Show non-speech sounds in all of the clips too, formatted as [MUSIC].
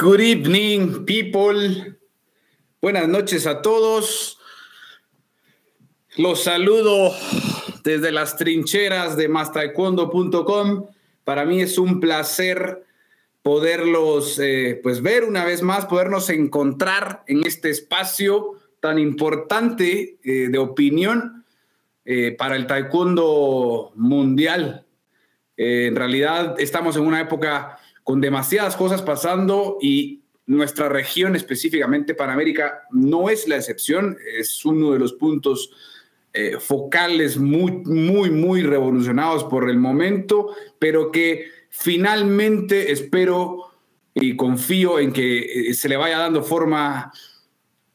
Good evening, people. Buenas noches a todos. Los saludo desde las trincheras de mastaekwondo.com. Para mí es un placer poderlos eh, pues ver una vez más, podernos encontrar en este espacio tan importante eh, de opinión eh, para el taekwondo mundial. en realidad estamos en una época con demasiadas cosas pasando y nuestra región específicamente Panamérica no es la excepción, es uno de los puntos eh, focales muy, muy, muy revolucionados por el momento, pero que finalmente espero y confío en que eh, se le vaya dando forma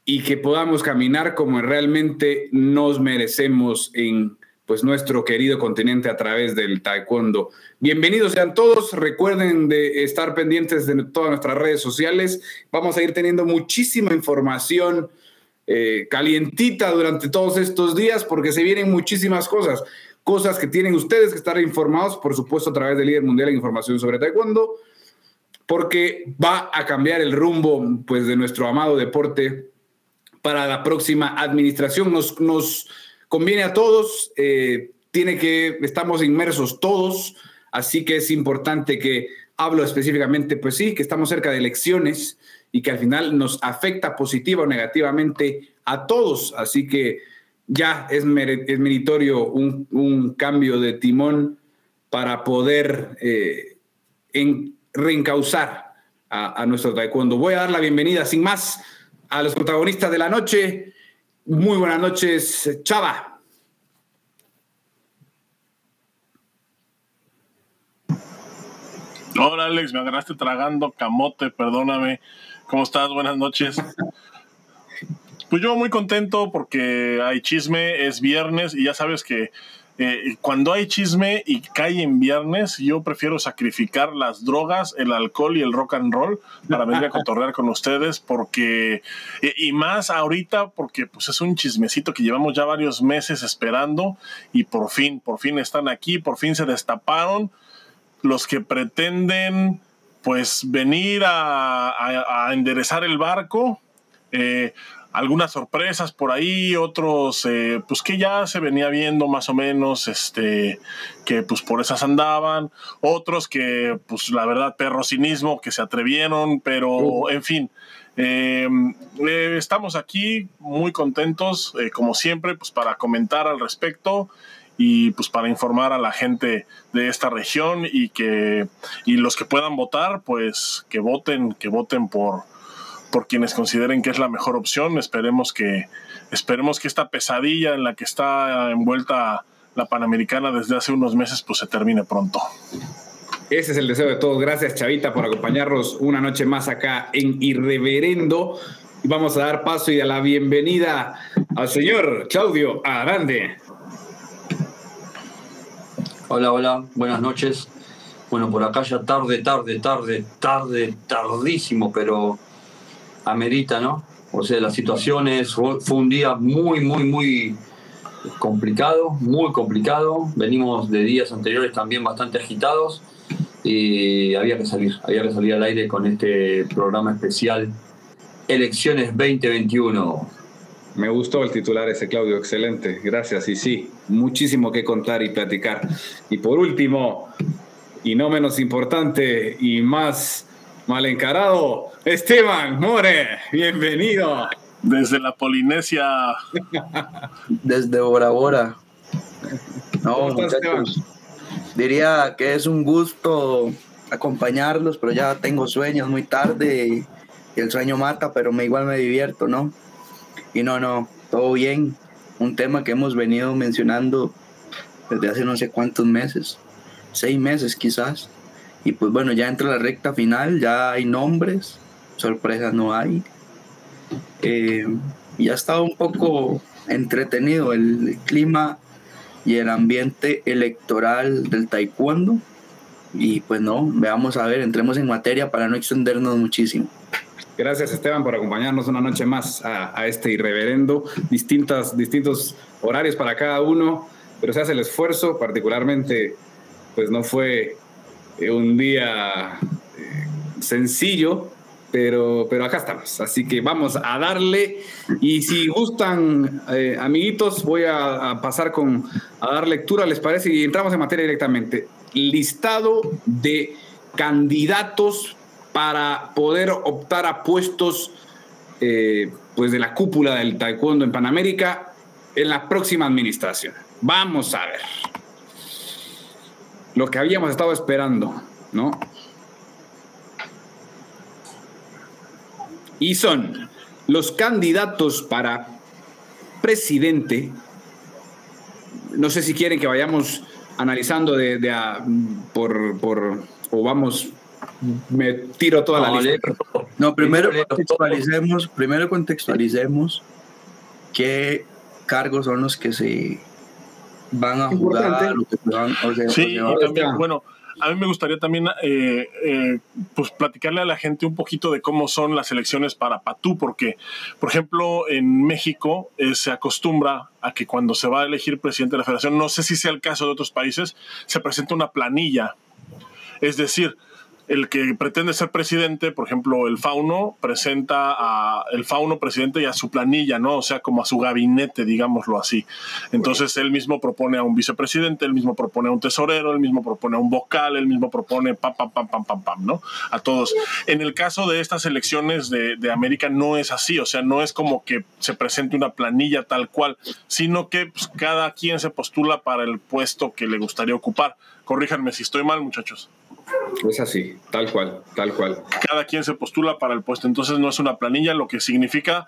y que podamos caminar como realmente nos merecemos en pues nuestro querido continente a través del taekwondo. Bienvenidos sean todos, recuerden de estar pendientes de todas nuestras redes sociales, vamos a ir teniendo muchísima información eh, calientita durante todos estos días porque se vienen muchísimas cosas, cosas que tienen ustedes que estar informados, por supuesto a través del líder mundial de información sobre taekwondo, porque va a cambiar el rumbo pues de nuestro amado deporte para la próxima administración. Nos, nos conviene a todos, eh, tiene que, estamos inmersos todos, así que es importante que hablo específicamente, pues sí, que estamos cerca de elecciones y que al final nos afecta positiva o negativamente a todos, así que ya es, meritorio un, cambio de timón para poder eh, reencauzar a, a nuestro taekwondo. Voy a dar la bienvenida sin más a los protagonistas de la noche. Muy buenas noches, Chava. Hola Alex, me agarraste tragando camote, perdóname. ¿Cómo estás? Buenas noches. Pues yo muy contento porque hay chisme, es viernes y ya sabes que eh, cuando hay chisme y cae en viernes, yo prefiero sacrificar las drogas, el alcohol y el rock and roll para venir a [LAUGHS] cotorrear con ustedes, porque, y, más ahorita, porque pues es un chismecito que llevamos ya varios meses esperando y por fin, por fin están aquí, por fin se destaparon los que pretenden pues venir a, enderezar el barco. Eh, algunas sorpresas por ahí, otros eh, pues que ya se venía viendo más o menos, este, que pues por esas andaban, otros que pues la verdad perro cinismo, que se atrevieron, pero en fin, eh, eh, estamos aquí muy contentos, como siempre, pues para comentar al respecto y pues para informar a la gente de esta región y que y los que puedan votar pues que voten que voten por por quienes consideren que es la mejor opción. Esperemos que, esperemos que esta pesadilla en la que está envuelta la Panamericana desde hace unos meses pues se termine pronto. Ese es el deseo de todos. Gracias Chavita por acompañarnos una noche más acá en Irreverendo. Y vamos a dar paso y a la bienvenida al señor Claudio Arande. Hola, hola, buenas noches. Bueno, por acá ya tarde, tarde, tarde, tarde, tardísimo, pero amerita, ¿no? O sea, la situación es, fue un día muy, muy, muy complicado, muy complicado. Venimos de días anteriores también bastante agitados y había que salir, había que salir al aire con este programa especial Elecciones 2021. Me gustó el titular ese, Claudio, excelente, gracias. Y sí, muchísimo que contar y platicar. Y por último, y no menos importante y más mal encarado, Esteban More, bienvenido. Desde la Polinesia. [LAUGHS] Desde Bora Bora. No, muchachos. Diría que es un gusto acompañarlos, pero ya tengo sueños muy tarde y, el sueño mata, pero me igual me divierto, ¿no? Y no, no, todo bien. Un tema que hemos venido mencionando desde hace no sé cuántos meses, seis meses quizás. Y pues bueno, ya entra la recta final, ya hay nombres, sorpresas no hay. Eh, y ha estado un poco entretenido el clima y el ambiente electoral del taekwondo. Y pues no, veamos a ver, entremos en materia para no extendernos muchísimo. Gracias Esteban por acompañarnos una noche más a, este irreverendo, distintas, distintos horarios para cada uno, pero se hace el esfuerzo, particularmente pues no fue un día eh, sencillo pero, pero acá estamos. Así que vamos a darle. Y si gustan, eh, amiguitos, voy a, pasar con, a dar lectura, ¿les parece? Y entramos en materia directamente. Listado de candidatos para poder optar a puestos eh, pues de la cúpula del taekwondo en Panamérica en la próxima administración. Vamos a ver. Lo que habíamos estado esperando, ¿no? Y son los candidatos para presidente. No sé si quieren que vayamos analizando de, por, por, o vamos, me tiro toda la lista. No, primero contextualicemos, primero contextualicemos qué cargos son los que se van a jugar. sí, también, bueno, a mí me gustaría también eh, eh, pues platicarle a la gente un poquito de cómo son las elecciones para Patú, porque, por ejemplo, en México eh, se acostumbra a que cuando se va a elegir presidente de la federación, no sé si sea el caso de otros países, se presenta una planilla. Es decir, el que pretende ser presidente, por ejemplo, el Fauno presenta a el Fauno presidente y a su planilla, ¿no? O sea, como a su gabinete, digámoslo así. Entonces él mismo propone a un vicepresidente, él mismo propone a un tesorero, él mismo propone a un vocal, él mismo propone pam, pam, pam, pam, pam, pam, ¿no? A todos. En el caso de estas elecciones de, de América no es así, o sea, no es como que se presente una planilla tal cual, sino que pues, cada quien se postula para el puesto que le gustaría ocupar. Corríjanme si estoy mal, muchachos. Es así, tal cual, tal cual. Cada quien se postula para el puesto, entonces no es una planilla, lo que significa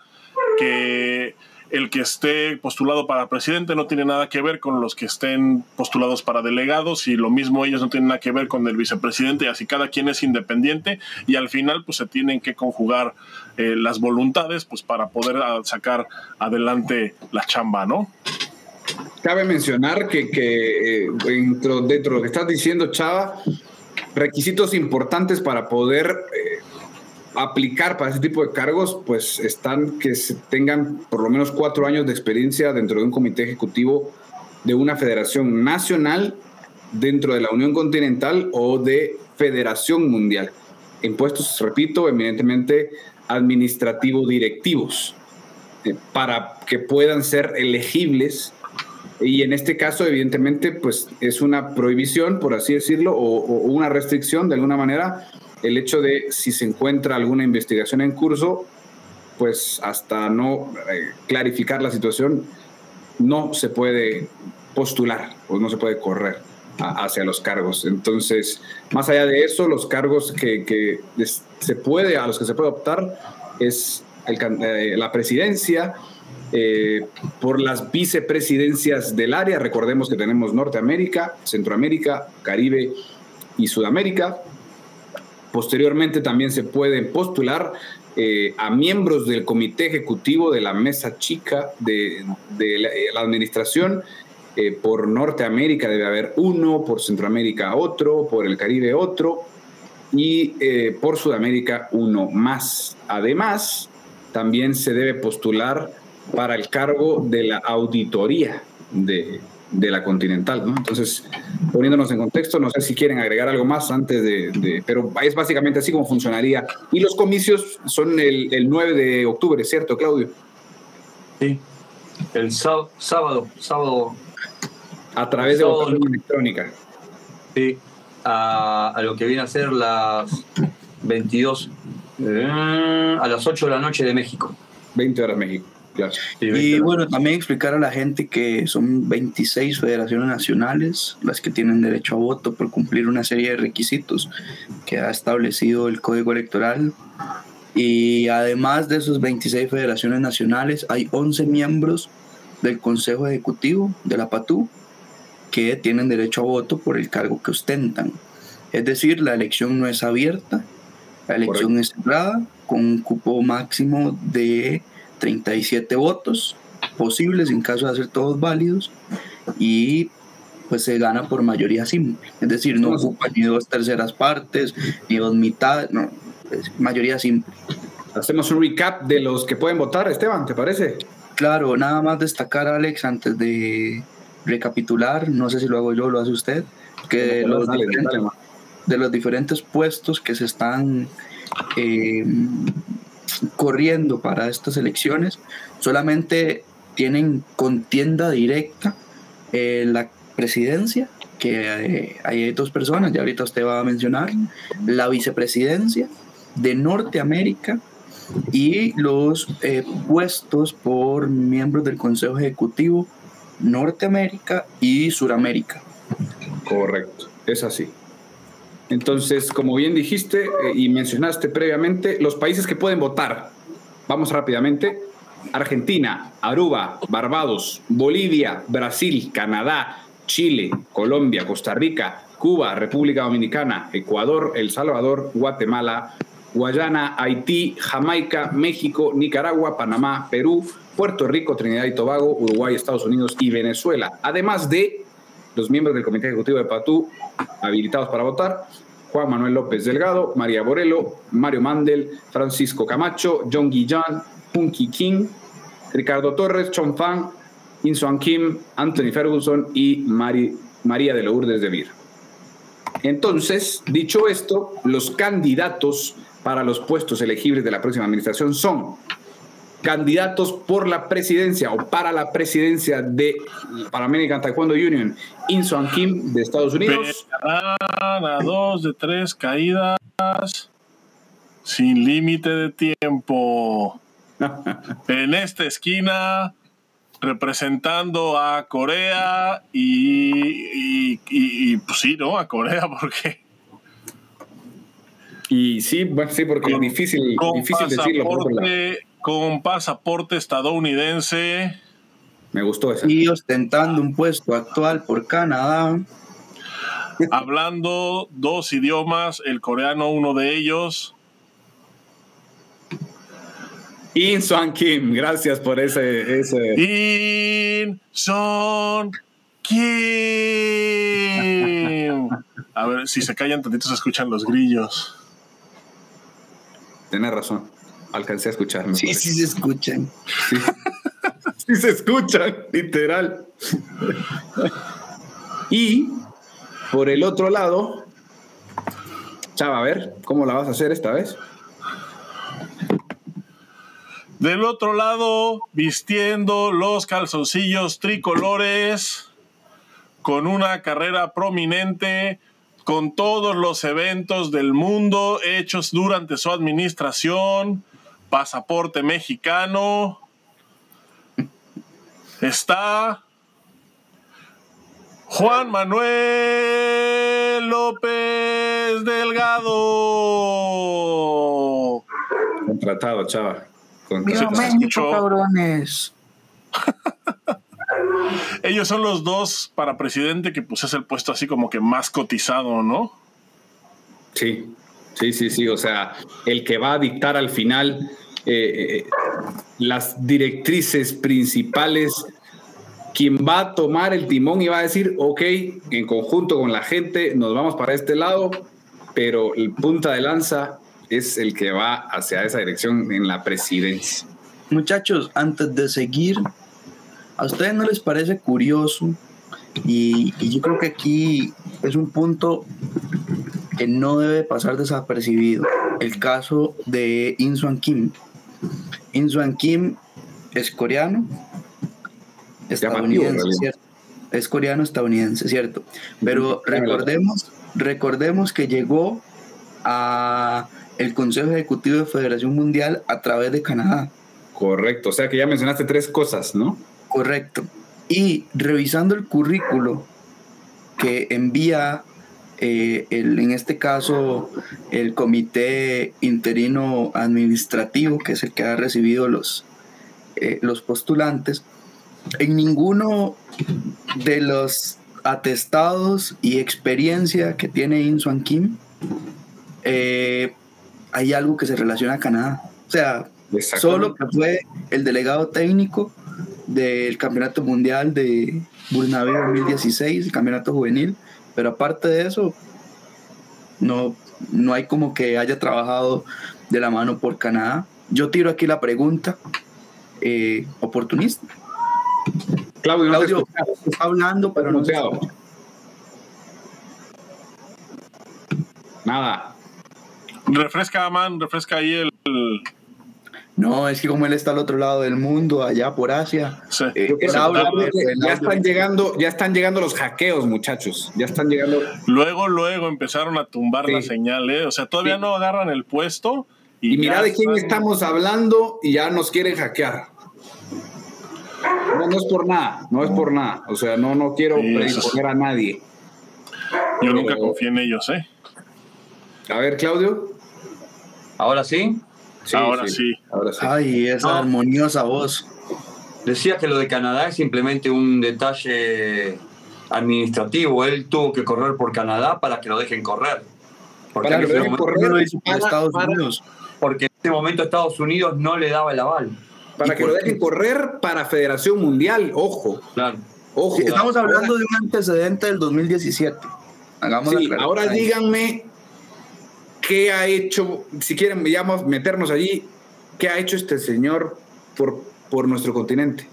que el que esté postulado para presidente no tiene nada que ver con los que estén postulados para delegados y lo mismo ellos no tienen nada que ver con el vicepresidente y así cada quien es independiente y al final pues se tienen que conjugar eh, las voluntades pues para poder ah, sacar adelante la chamba, ¿no? Cabe mencionar que, eh, dentro, dentro de lo que estás diciendo, Chava, requisitos importantes para poder eh, aplicar para ese tipo de cargos, pues están que se tengan por lo menos cuatro años de experiencia dentro de un comité ejecutivo de una federación nacional dentro de la Unión Continental o de Federación Mundial. En puestos, repito, eminentemente administrativo directivos, eh, para que puedan ser elegibles y en este caso, evidentemente, pues es una prohibición, por así decirlo, o, una restricción de alguna manera, el hecho de si se encuentra alguna investigación en curso, pues hasta no eh, clarificar la situación, no se puede postular o no se puede correr hacia los cargos. Entonces, más allá de eso, los cargos que, se puede, a los que se puede optar es eh, la presidencia, eh, por las vicepresidencias del área. Recordemos que tenemos Norteamérica, Centroamérica, Caribe y Sudamérica. Posteriormente también se pueden postular eh, a miembros del comité ejecutivo de la mesa chica de, la, administración. Eh, por Norteamérica debe haber uno, por Centroamérica otro, por el Caribe otro y por Sudamérica uno más. Además, también se debe postular para el cargo de la auditoría de, la Continental, ¿no? Entonces, poniéndonos en contexto, no sé si quieren agregar algo más antes de, pero es básicamente así como funcionaría. Y los comicios son el, 9 de octubre, ¿cierto, Claudio? Sí, el sábado, sábado. A través de votación electrónica. Sí, a, a, lo que viene a ser las 22, eh, a las 8 de la noche de México. 20 horas México. Y bueno, también explicar a la gente que son 26 federaciones nacionales las que tienen derecho a voto por cumplir una serie de requisitos que ha establecido el Código Electoral. Y además de esos 26 federaciones nacionales, hay 11 miembros del Consejo Ejecutivo de la PATU que tienen derecho a voto por el cargo que ostentan. Es decir, la elección no es abierta, la elección es cerrada con un cupo máximo de 37 votos posibles en caso de hacer todos válidos y pues se gana por mayoría simple. Es decir, no ocupa ni dos terceras partes, ni dos mitades, no, es mayoría simple. Hacemos un recap de los que pueden votar, Esteban, ¿te parece? Claro, nada más destacar, Alex, antes de recapitular, no sé si lo hago yo o lo hace usted, que los de los diferentes puestos que se están eh, corriendo para estas elecciones. Solamente tienen contienda directa eh, la presidencia, que hay dos personas, ya ahorita usted va a mencionar, la vicepresidencia de Norteamérica y los puestos por miembros del Consejo Ejecutivo Norteamérica y Suramérica. Correcto, es así. Entonces, como bien dijiste eh, y mencionaste previamente, los países que pueden votar, vamos rápidamente, Argentina, Aruba, Barbados, Bolivia, Brasil, Canadá, Chile, Colombia, Costa Rica, Cuba, República Dominicana, Ecuador, El Salvador, Guatemala, Guayana, Haití, Jamaica, México, Nicaragua, Panamá, Perú, Puerto Rico, Trinidad y Tobago, Uruguay, Estados Unidos y Venezuela. Además de los miembros del Comité Ejecutivo de PATU habilitados para votar, Juan Manuel López Delgado, María Borelo, Mario Mandel, Francisco Camacho, John Guillán, Punky King, Ricardo Torres, Chon Fan, Insuan Kim, Anthony Ferguson y María de Lourdes de Vir. Entonces, dicho esto, los candidatos para los puestos elegibles de la próxima administración son candidatos por la presidencia o para la presidencia de American Taekwondo Union, Insuan Kim de Estados Unidos. A dos de tres caídas sin límite de tiempo. [LAUGHS] en esta esquina, representando a Corea y, y, pues sí, ¿no? A Corea, porque. Y sí, bueno, sí, porque es difícil, difícil decirlo. Por con pasaporte estadounidense. Me gustó eso. Y ostentando un puesto actual por Canadá. Hablando dos idiomas, el coreano uno de ellos. In Swan Kim, gracias por ese. ese. In Son Kim. A ver, si se callan tantito se escuchan los grillos. Tienes razón alcancé a escuchar. Sí, sí se escuchan. [LAUGHS] Sí. se escuchan, literal. y por el otro lado, Chava, a ver, ¿cómo la vas a hacer esta vez? Del otro lado, vistiendo los calzoncillos tricolores, con una carrera prominente, con todos los eventos del mundo hechos durante su administración, pasaporte mexicano. Está Juan Manuel López Delgado. Contratado, chava. México, cabrones. [LAUGHS] Ellos son los dos para presidente que pues es el puesto así como que más cotizado, ¿no? Sí, Sí, sí, sí, o sea, el que va a dictar al final eh, eh, las directrices principales, quien va a tomar el timón y va a decir, ok, en conjunto con la gente, nos vamos para este lado, pero el punta de lanza es el que va hacia esa dirección en la presidencia. Muchachos, antes de seguir, ¿a ustedes no les parece curioso? Y, y yo creo que aquí es un punto que no debe pasar desapercibido. El caso de Insuan Kim. Insuan Kim es coreano, estadounidense, ¿cierto? Es coreano estadounidense, ¿cierto? Pero recordemos, recordemos que llegó a el Consejo Ejecutivo de Federación Mundial a través de Canadá. Correcto, o sea que ya mencionaste tres cosas, ¿no? Correcto. Y revisando el currículo que envía eh, el, en este caso el comité interino administrativo, que es el que ha recibido los, eh, los postulantes, en ninguno de los atestados y experiencia que tiene Insuan Kim eh, hay algo que se relaciona a Canadá. O sea, solo que fue el delegado técnico del Campeonato Mundial de Burnaby 2016, el Campeonato Juvenil, pero aparte de eso, no, no hay como que haya trabajado de la mano por Canadá. Yo tiro aquí la pregunta eh, oportunista. Claudio, Claudio está hablando, pero no Nada. Refresca, man, refresca ahí el, el- No, es que como él está al otro lado del mundo, allá por Asia. sí. eh, ya están llegando, ya están llegando los hackeos, muchachos. Ya están llegando. Luego, luego empezaron a tumbar Sí. la señal, ¿eh? O sea, todavía Sí. no agarran el puesto. Y, Y mira de quién están- estamos hablando y ya nos quieren hackear. No, no es por nada, no es por nada. O sea, no, no quiero predisponer a nadie. Yo nunca confié en ellos, ¿eh? A ver, Claudio. Ahora sí, Ahora sí. Ahora sí. Ay, esa No. armoniosa voz. decía que lo de Canadá es simplemente un detalle administrativo. Él tuvo que correr por Canadá para que lo dejen correr. Porque, Para en, que dejen momento, correr. No lo hizo para- Estados para- Unidos. porque en ese momento Estados Unidos no le daba el aval. Para ¿Y que lo qué? dejen correr para Federación Mundial. Ojo, Claro. ojo. Sí, estamos hablando de un antecedente del 2017. Hagamos ahora díganme qué ha hecho, si quieren ya meternos allí, qué ha hecho este señor por, por nuestro continente.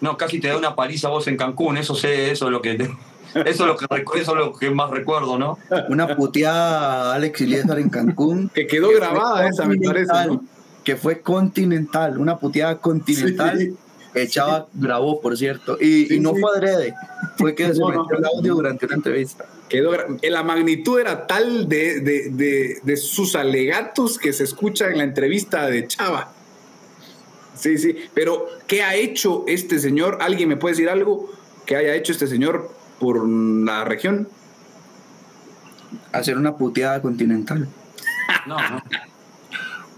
No, casi te da una paliza vos en Cancún, eso sé, eso es lo que [LAUGHS] eso es lo que eso es lo que más recuerdo, ¿no? Una puteada a Alex Iliesar en Cancún. [LAUGHS] Que quedó que grabada esa, me parece. ¿no? Que fue continental, una puteada continental. Sí. Que Chava grabó, por cierto. Y, Sí, y no sí. fue adrede, fue que se metió el audio durante una entrevista. Quedó la magnitud era tal de, de- de- de sus alegatos que se escucha en la entrevista de Chava. Sí, sí, pero ¿qué ha hecho este señor? ¿Alguien me puede decir algo que haya hecho este señor por la región? Hacer una puteada continental. [LAUGHS] No, no.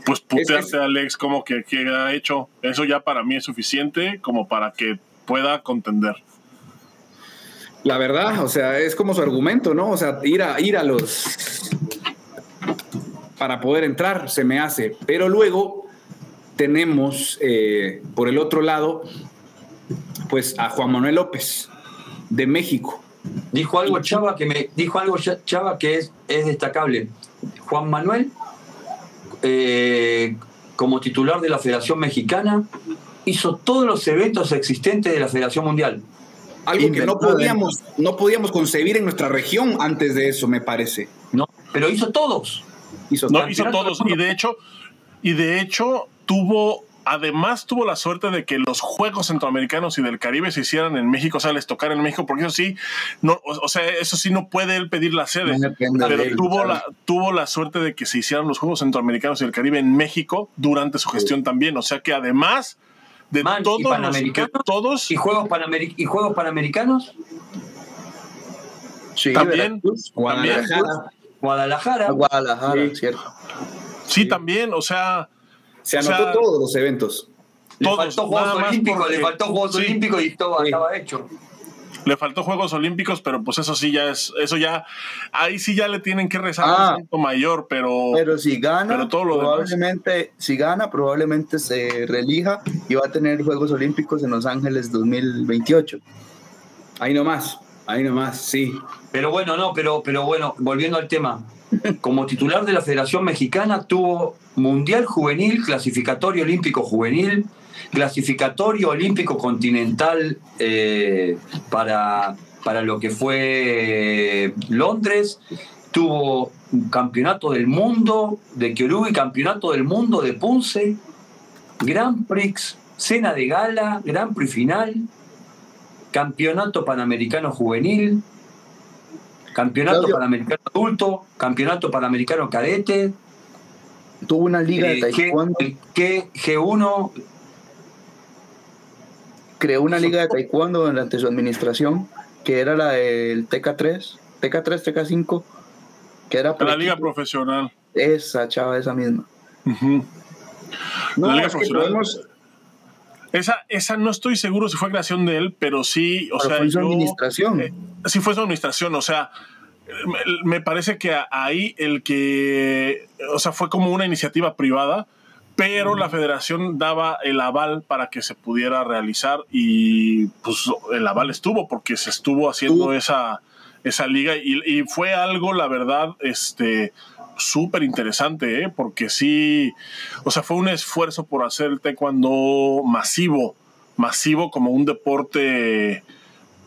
Pues putearte, Es- es- Alex, como que, que ha hecho. Eso ya para mí es suficiente como para que pueda contender. La verdad, o sea, es como su argumento, ¿no? O sea, ir a, ir a los... para poder entrar, se me hace. Pero luego tenemos, eh, por el otro lado, pues a Juan Manuel López, de México. Dijo algo Chava que me dijo algo Ch- Chava que es, es destacable. Juan Manuel, eh, como titular de la Federación Mexicana, hizo todos los eventos existentes de la Federación Mundial. Algo que no podíamos, no podíamos concebir en nuestra región antes de eso, me parece. ¿no? Pero hizo todos. Hizo No, hizo todos. Y de hecho, y de hecho, tuvo. Además, tuvo la suerte de que los Juegos Centroamericanos y del Caribe se hicieran en México, o sea, les tocar en México, porque eso sí, no, o, o sea, eso sí no puede él pedir la sede. No pero él, tuvo la, tuvo la suerte de que se hicieran los Juegos Centroamericanos y del Caribe en México durante su gestión también. O sea que además de Man, ¿y todos los, de Panamericanos? todos ¿Y Juegos, y Juegos Panamericanos? Sí, también, Veracruz, también, Guadalajara. Guadalajara. Guadalajara, Sí. cierto. sí, también, o sea, Se o sea, anotó todos los eventos. Le faltó Juegos Olímpicos, porque- le faltó Juegos sí. Olímpicos y todo Sí. estaba hecho. Le faltó Juegos Olímpicos, pero pues eso sí ya es, eso ya, ahí sí ya le tienen que rezar Ah. un mayor, pero, Pero si gana, Pero todo lo demás. probablemente, si gana, probablemente se relija y va a tener Juegos Olímpicos en Los Ángeles 2028. Ahí nomás, ahí nomás, sí. Pero bueno, no, pero, pero bueno, volviendo al tema. Como titular de la Federación Mexicana tuvo Mundial Juvenil, Clasificatorio Olímpico Juvenil, Clasificatorio Olímpico Continental eh, para, para lo que fue Londres, tuvo Campeonato del Mundo de Kyorugi, Campeonato del Mundo de Punce, Grand Prix, Cena de Gala, Grand Prix Final, Campeonato Panamericano Juvenil, Campeonato Claudio. Panamericano Adulto, Campeonato Panamericano Cadete, Tuvo una liga de eh, taekwondo, el G- G1, creó una liga de taekwondo durante su administración, que era la del TK3, TK3, TK5, que era la liga equipo. profesional. Esa chava, esa misma. No, La Liga es Profesional. podemos, Esa, esa no estoy seguro si fue creación de él, pero sí, o Pero sea, fue su yo- administración. eh, sí fue su administración, o sea, me, parece que ahí el que, o sea, fue como una iniciativa privada, pero la federación daba el aval para que se pudiera realizar y pues el aval estuvo porque se estuvo haciendo esa, esa liga y, y fue algo, la verdad, este súper interesante, ¿eh? porque sí, o sea, fue un esfuerzo por hacer el taekwondo masivo, masivo como un deporte,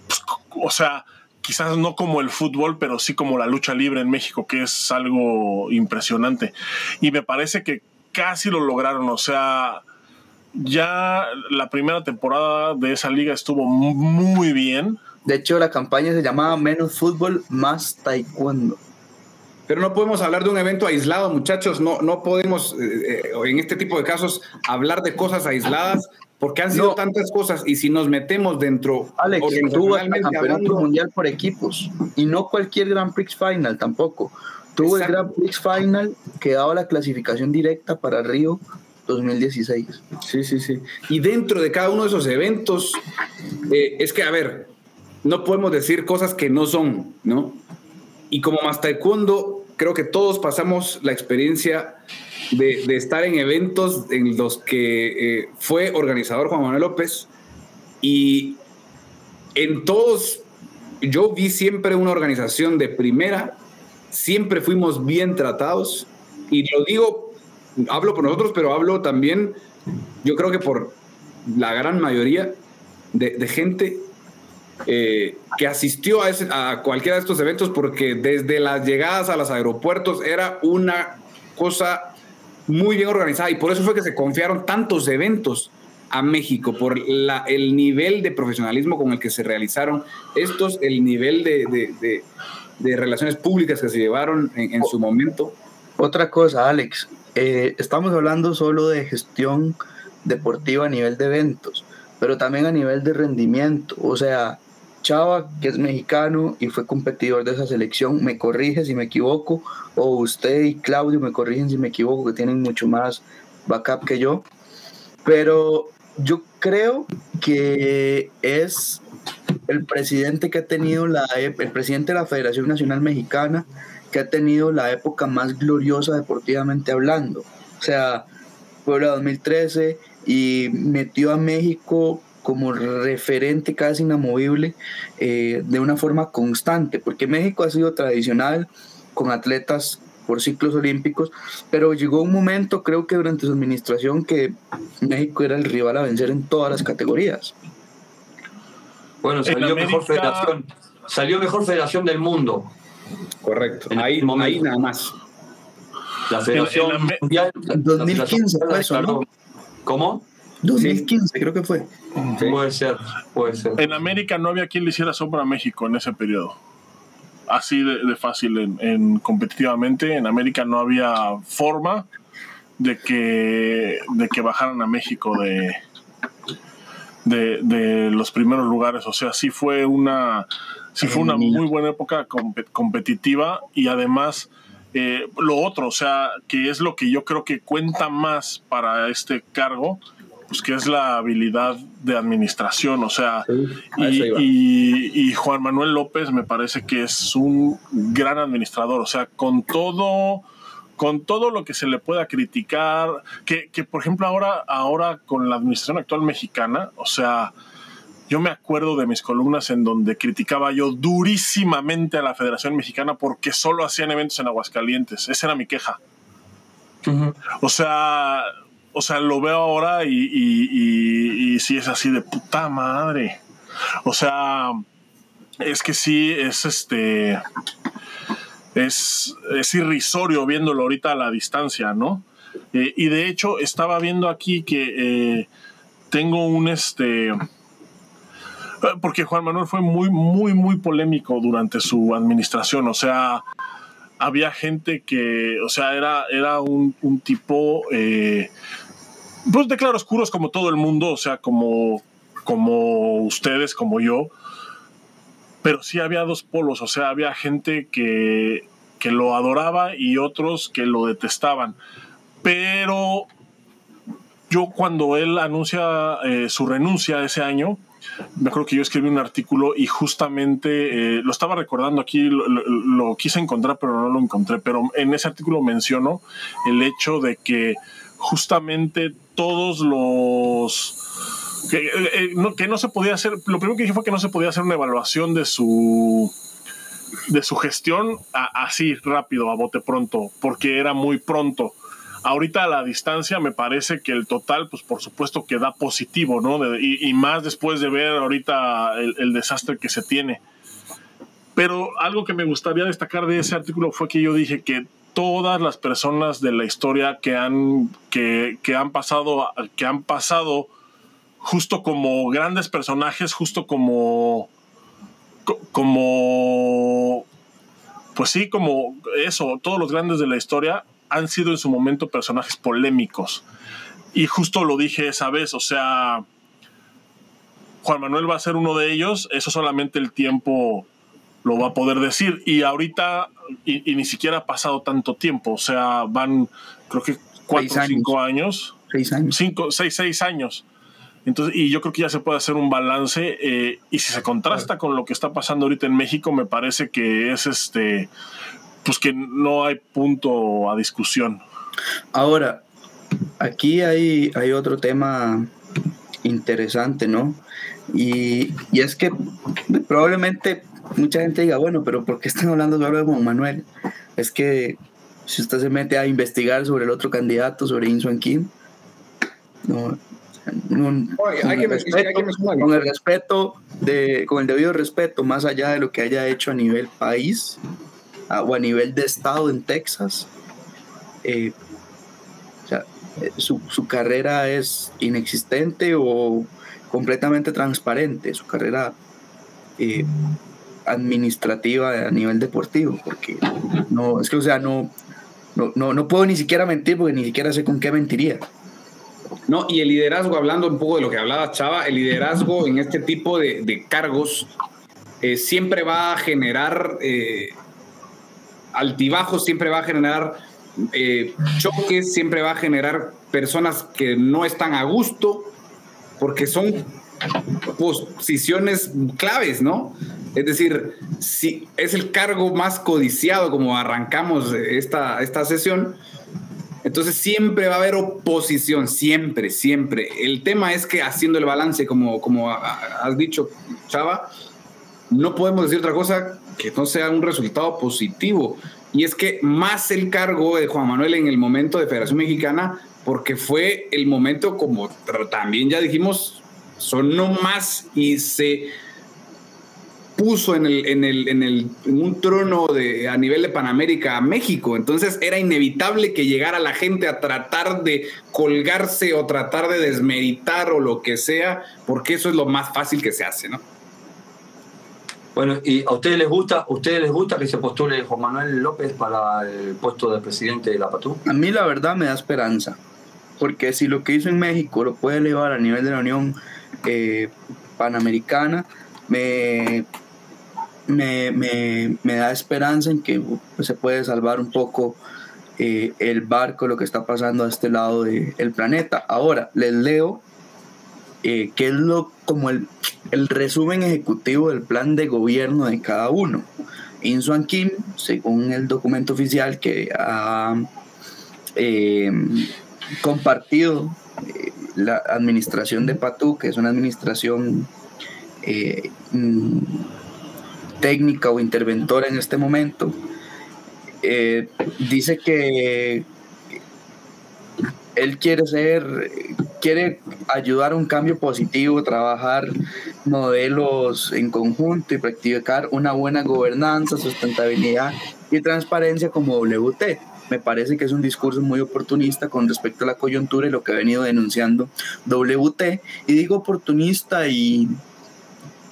pues, o sea, quizás no como el fútbol, pero sí como la lucha libre en México, que es algo impresionante. Y me parece que casi lo lograron, o sea, ya la primera temporada de esa liga estuvo muy bien. De hecho, la campaña se llamaba Menos Fútbol, más Taekwondo. Pero no podemos hablar de un evento aislado, muchachos. No, no podemos, eh, eh, en este tipo de casos, hablar de cosas aisladas porque han sido tantas cosas. Y si nos metemos dentro, Alex, tuvo el campeonato mundial por equipos y no cualquier Grand Prix Final tampoco. Tuvo el Grand Prix Final que daba la clasificación directa para Río 2016. Sí, sí, sí. Y dentro de cada uno de esos eventos, eh, es que, a ver, no podemos decir cosas que no son, ¿no? Y como más taekwondo, creo que todos pasamos la experiencia de, estar en eventos en los que eh, fue organizador Juan Manuel López y en todos yo vi siempre una organización de primera, siempre fuimos bien tratados y lo digo, hablo por nosotros, pero hablo también, yo creo que por la gran mayoría de, gente eh, que asistió a, a, cualquiera de estos eventos porque desde las llegadas a los aeropuertos era una cosa muy bien organizada y por eso fue que se confiaron tantos eventos a México, por la, el nivel de profesionalismo con el que se realizaron estos, el nivel de, de, relaciones públicas que se llevaron en, su momento. Otra cosa, Alex, eh, estamos hablando solo de gestión deportiva a nivel de eventos, pero también a nivel de rendimiento, o sea, Chava, que es mexicano y fue competidor de esa selección, me corrige si me equivoco, o usted y Claudio me corrigen si me equivoco, que tienen mucho más backup que yo, pero yo creo que es el presidente que ha tenido la el presidente de la Federación Nacional Mexicana que ha tenido la época más gloriosa deportivamente hablando. O sea, Puebla 2013 y metió a México como referente casi inamovible eh, de una forma constante, porque México ha sido tradicional con atletas por ciclos olímpicos, pero llegó un momento, creo que durante su administración, que México era el rival a vencer en todas las categorías. Bueno, salió mejor federación, salió mejor federación del mundo. Correcto, ahí, ahí nada más. La federación mundial. 2015 ¿Cómo? 2015 creo que fue. Puede ser, puede ser. En América no había quien le hiciera sombra a México en ese periodo. Así de, fácil en, competitivamente. En América no había forma de que, de que bajaran a México de, de, los primeros lugares. O sea, sí fue una, sí fue una muy buena época competitiva y además eh, lo otro, o sea, que es lo que yo creo que cuenta más para este cargo, pues, que es la habilidad de administración, o sea, y, Juan Manuel López me parece que es un gran administrador, o sea, con todo, con todo lo que se le pueda criticar, que, por ejemplo ahora, ahora con la administración actual mexicana, o sea, yo me acuerdo de mis columnas en donde criticaba yo durísimamente a la Federación Mexicana porque solo hacían eventos en Aguascalientes. Esa era mi queja. O sea, o sea, lo veo ahora y, sí es así de puta madre. O sea, es que sí, es este. Es, es irrisorio viéndolo ahorita a la distancia, ¿no? Eh, y de hecho, estaba viendo aquí que eh, tengo un este. Porque Juan Manuel fue muy, muy, muy polémico durante su administración. O sea, había gente que, o sea, era, era un, un tipo eh, pues de claroscuros como todo el mundo, o sea, como, como ustedes, como yo. Pero sí había dos polos, o sea, había gente que, que lo adoraba y otros que lo detestaban. Pero yo cuando él anuncia eh, su renuncia ese año, me acuerdo que yo escribí un artículo y justamente eh, lo estaba recordando aquí, lo, lo, quise encontrar, pero no lo encontré, pero en ese artículo menciono el hecho de que justamente todos los... Que, eh, eh, no, que no se podía hacer, lo primero que dije fue que no se podía hacer una evaluación de su de su gestión así rápido, a bote pronto, porque era muy pronto. Ahorita a la distancia me parece que el total, pues por supuesto que da positivo, ¿no? y, más después de ver ahorita el, desastre que se tiene. Pero algo que me gustaría destacar de ese artículo fue que yo dije que todas las personas de la historia que han, que, han pasado, que han pasado justo como grandes personajes, justo como, como, pues sí, como eso, todos los grandes de la historia han sido en su momento personajes polémicos. Y justo lo dije esa vez, o sea, Juan Manuel va a ser uno de ellos, eso solamente el tiempo lo va a poder decir. Y ahorita, y, ni siquiera ha pasado tanto tiempo, o sea, van, creo que cuatro o cinco años. Seis años. Cinco, seis, seis años. Entonces, y yo creo que ya se puede hacer un balance. Eh, y si se contrasta con lo que está pasando ahorita en México, me parece que es este, pues que no hay punto a discusión. Ahora, aquí hay, hay otro tema interesante, ¿no? Y, y, es que probablemente mucha gente diga, bueno, pero ¿por qué están hablando solo de Juan Manuel? Es que si usted se mete a investigar sobre el otro candidato, sobre Insuan Kim, no, con, el respeto, de, con el debido respeto, más allá de lo que haya hecho a nivel país o a nivel de estado en Texas, eh, eh, su, su, carrera es inexistente o completamente transparente, su carrera eh, administrativa a nivel deportivo, porque no, es que, o sea, no, no, no, no puedo ni siquiera mentir porque ni siquiera sé con qué mentiría. No, y el liderazgo, hablando un poco de lo que hablaba Chava, el liderazgo en este tipo de, cargos eh, siempre va a generar eh, altibajos, siempre va a generar eh, choques, siempre va a generar personas que no están a gusto, porque son posiciones claves, ¿no? Es decir, si es el cargo más codiciado, como arrancamos esta, esta sesión, entonces siempre va a haber oposición, siempre, siempre. El tema es que haciendo el balance, como, como has dicho, Chava, no podemos decir otra cosa que no sea un resultado positivo. Y es que más el cargo de Juan Manuel en el momento de Federación Mexicana, porque fue el momento, como también ya dijimos, sonó más y se puso en, el, en, el, en, el, un trono de, a nivel de Panamérica a México. Entonces era inevitable que llegara la gente a tratar de colgarse o tratar de desmeritar o lo que sea, porque eso es lo más fácil que se hace, ¿no? Bueno, ¿y a ustedes les gusta, a ustedes les gusta que se postule Juan Manuel López para el puesto de presidente de la PATU? A mí la verdad me da esperanza, porque si lo que hizo en México lo puede elevar a nivel de la Unión eh, Panamericana, me me, me, me da esperanza en que pues, se puede salvar un poco eh, el barco, lo que está pasando a este lado del planeta. Ahora, les leo eh, qué es lo como el, el, resumen ejecutivo del plan de gobierno de cada uno. Insuan Kim, según el documento oficial que ha eh, compartido la administración de Patu, que es una administración mm, técnica o interventora en este momento, eh, dice que él quiere ser, quiere ayudar a un cambio positivo, trabajar modelos en conjunto y practicar una buena gobernanza, sustentabilidad y transparencia como WT. Me parece que es un discurso muy oportunista con respecto a la coyuntura y lo que ha venido denunciando WT. Y digo oportunista y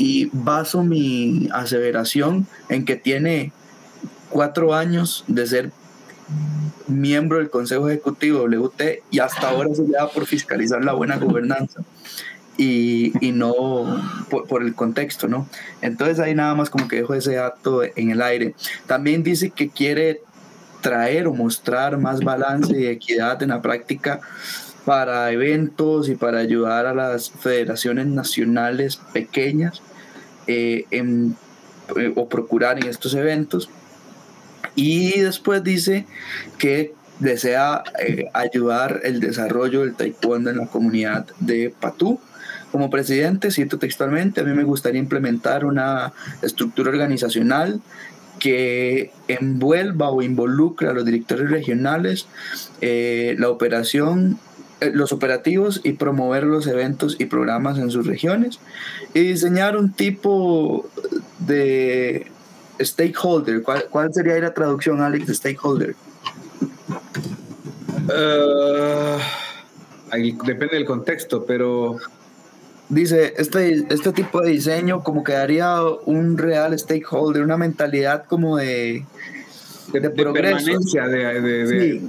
y baso mi aseveración en que tiene cuatro años de ser miembro del Consejo Ejecutivo WT y hasta ahora se lleva por fiscalizar la buena gobernanza y, y no por, por, el contexto, ¿no? Entonces ahí nada más como que dejo ese dato en el aire. También dice que quiere traer o mostrar más balance y equidad en la práctica para eventos y para ayudar a las federaciones nacionales pequeñas eh, en, eh, o procurar en estos eventos. Y después dice que desea eh, ayudar el desarrollo del taekwondo en la comunidad de Patú. Como presidente, cito textualmente, a mí me gustaría implementar una estructura organizacional que envuelva o involucre a los directores regionales, la operación eh, los operativos y promover los eventos y programas en sus regiones y diseñar un tipo de stakeholder. ¿Cuál, ¿Cuál, sería la traducción, Alex, de stakeholder? Uh, ahí depende del contexto, pero dice, este, este tipo de diseño como que daría un real stakeholder, una mentalidad como de, de, de, permanencia, de,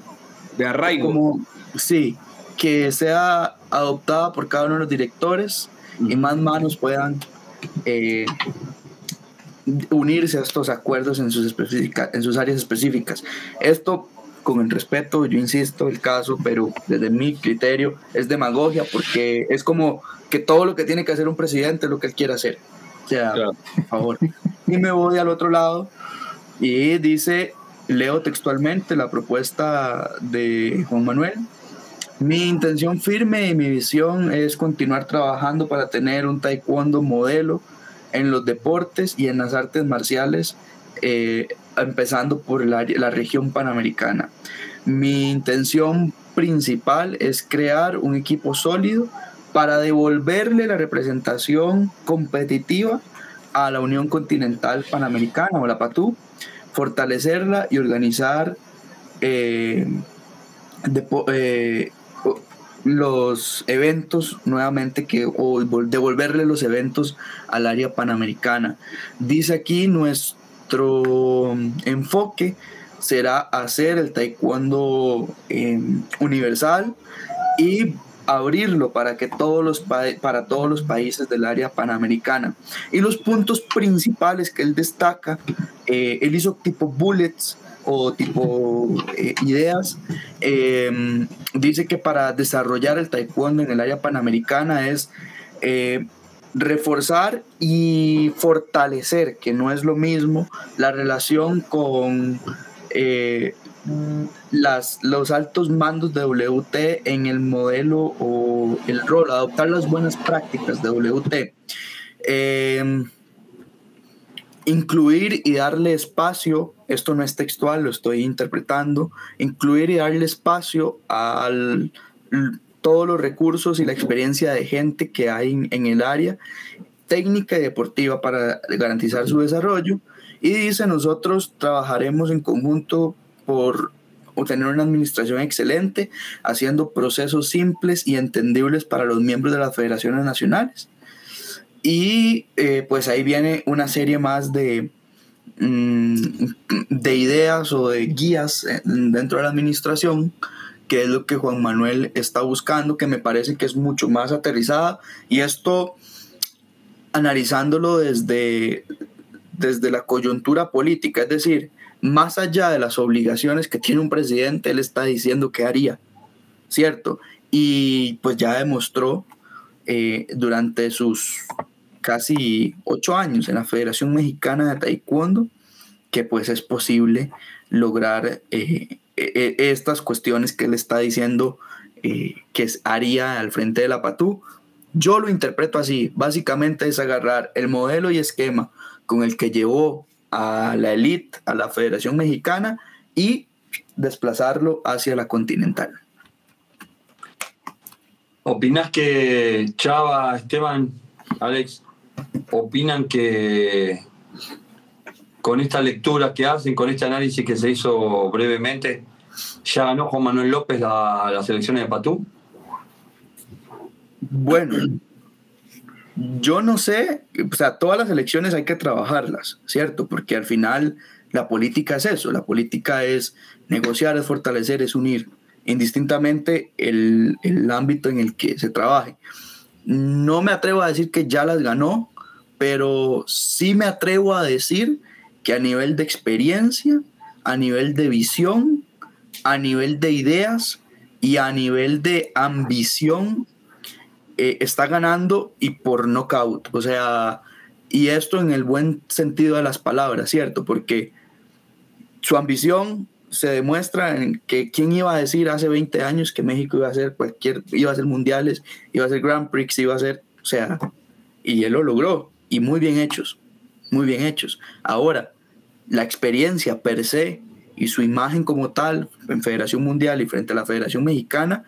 de, arraigo. Como, sí, que sea adoptada por cada uno de los directores y más manos puedan eh, unirse a estos acuerdos en sus, en sus áreas específicas. Esto con el respeto, yo insisto, el caso, pero desde mi criterio es demagogia porque es como que todo lo que tiene que hacer un presidente es lo que él quiere hacer. O sea, por favor. Y me voy al otro lado y dice, leo textualmente la propuesta de Juan Manuel. Mi intención firme y mi visión es continuar trabajando para tener un taekwondo modelo en los deportes y en las artes marciales eh, empezando por la, la región panamericana. Mi intención principal es crear un equipo sólido para devolverle la representación competitiva a la Unión Continental Panamericana o la PATU, fortalecerla y organizar eh, eh, los eventos nuevamente que o devolverle los eventos al área panamericana. Dice aquí nuestro nuestro enfoque será hacer el taekwondo eh, universal y abrirlo para que todos los para todos los países del área panamericana. Y los puntos principales que él destaca eh, él hizo tipo bullets o tipo eh, ideas dice que para desarrollar el taekwondo en el área panamericana es reforzar y fortalecer, que no es lo mismo, la relación con eh, las, los altos mandos de WT en el modelo o el rol, adoptar las buenas prácticas de WT. Em, incluir y darle espacio, esto no es textual, lo estoy interpretando, incluir y darle espacio al todos los recursos y la experiencia de gente que hay en, el área técnica y deportiva para garantizar su desarrollo. Y dice, nosotros trabajaremos en conjunto por obtener una administración excelente, haciendo procesos simples y entendibles para los miembros de las federaciones nacionales. Y eh, pues ahí viene una serie más de, mm, de ideas o de guías eh, dentro de la administración que es lo que Juan Manuel está buscando, que me parece que es mucho más aterrizada. Y esto, analizándolo desde, desde la coyuntura política, es decir, más allá de las obligaciones que tiene un presidente, él está diciendo que haría, ¿cierto? Y pues ya demostró eh, durante sus casi ocho años en la Federación Mexicana de Taekwondo que pues es posible lograr eh, e, e, estas cuestiones que él está diciendo eh, que haría al frente de la PATU. Yo lo interpreto así, básicamente es agarrar el modelo y esquema con el que llevó a la elite, a la Federación Mexicana y desplazarlo hacia la continental. ¿Opinas que Chava, Esteban, Alex, opinan que con esta lectura que hacen, con este análisis que se hizo brevemente, ¿ya ganó Juan Manuel López la, las elecciones de Patú? Bueno, yo no sé, o sea, todas las elecciones hay que trabajarlas, ¿cierto? Porque al final la política es eso, la política es negociar, es fortalecer, es unir, indistintamente el, el ámbito en el que se trabaje. No me atrevo a decir que ya las ganó, pero sí me atrevo a decir que a nivel de experiencia, a nivel de visión, a nivel de ideas y a nivel de ambición, eh, está ganando y por knockout. O sea, y esto en el buen sentido de las palabras, ¿cierto? Porque su ambición se demuestra en que quién iba a decir hace 20 años que México iba a ser cualquier, iba a ser mundiales, iba a ser Grand Prix, iba a ser, o sea, y él lo logró, y muy bien hechos muy bien hechos. Ahora, la experiencia per se y su imagen como tal en Federación Mundial y frente a la Federación Mexicana,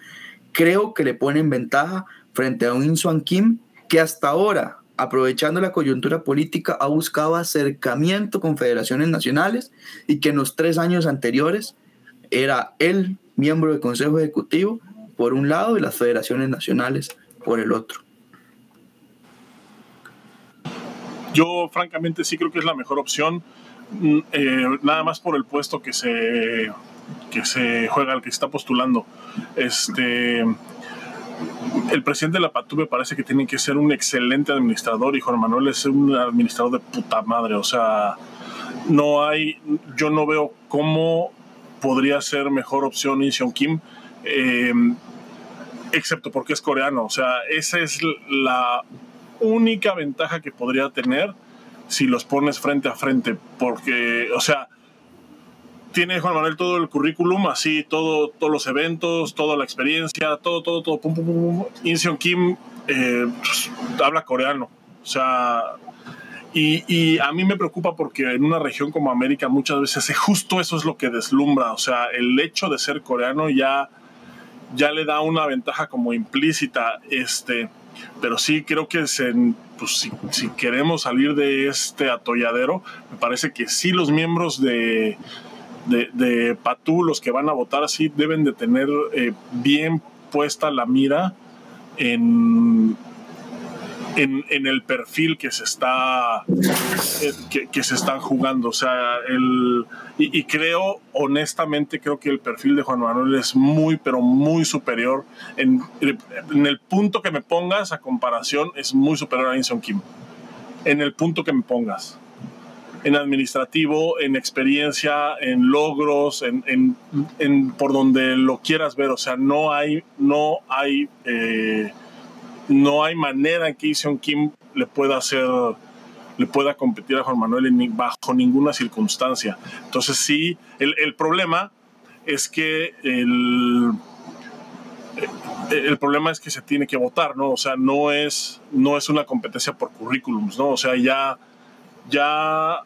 creo que le pone en ventaja frente a un Insuan Kim que hasta ahora, aprovechando la coyuntura política, ha buscado acercamiento con federaciones nacionales y que en los tres años anteriores era él miembro del Consejo Ejecutivo por un lado y las federaciones nacionales por el otro. Yo francamente sí creo que es la mejor opción, mm, eh, nada más por el puesto que se, que se juega, el que se está postulando. Este, el presidente de la PATU me parece que tiene que ser un excelente administrador y Juan Manuel es un administrador de puta madre. O sea, no hay, yo no veo cómo podría ser mejor opción In Kim, em, excepto porque es coreano. O sea, esa es la única ventaja que podría tener si los pones frente a frente. Porque, o sea, tiene Juan Manuel todo el currículum, así, todo, todos los eventos, toda la experiencia, todo, todo, todo. Pum, pum, Kim eh, pues, habla coreano. O sea, y, y, a mí me preocupa porque en una región como América muchas veces justo eso es lo que deslumbra. O sea, el hecho de ser coreano ya, ya le da una ventaja como implícita. Este, pero sí creo que se, pues, si, si, queremos salir de este atolladero, me parece que sí los miembros de, de, de Patú, los que van a votar así, deben de tener eh, bien puesta la mira en, en, en, el perfil que se está eh, que, que, se están jugando. O sea, el, y, creo, honestamente, creo que el perfil de Juan Manuel es muy, pero muy superior. En, en el punto que me pongas a comparación, es muy superior a Inson Kim. En el punto que me pongas en administrativo, en experiencia, en logros, en, en, en, por donde lo quieras ver. O sea, no hay, no hay, eh, no hay manera en que Ision Kim le pueda hacer, le pueda competir a Juan Manuel bajo ninguna circunstancia. Entonces sí, el, el problema es que el el problema es que se tiene que votar, ¿no? O sea, no es, no es una competencia por currículums, ¿no? O sea, ya, ya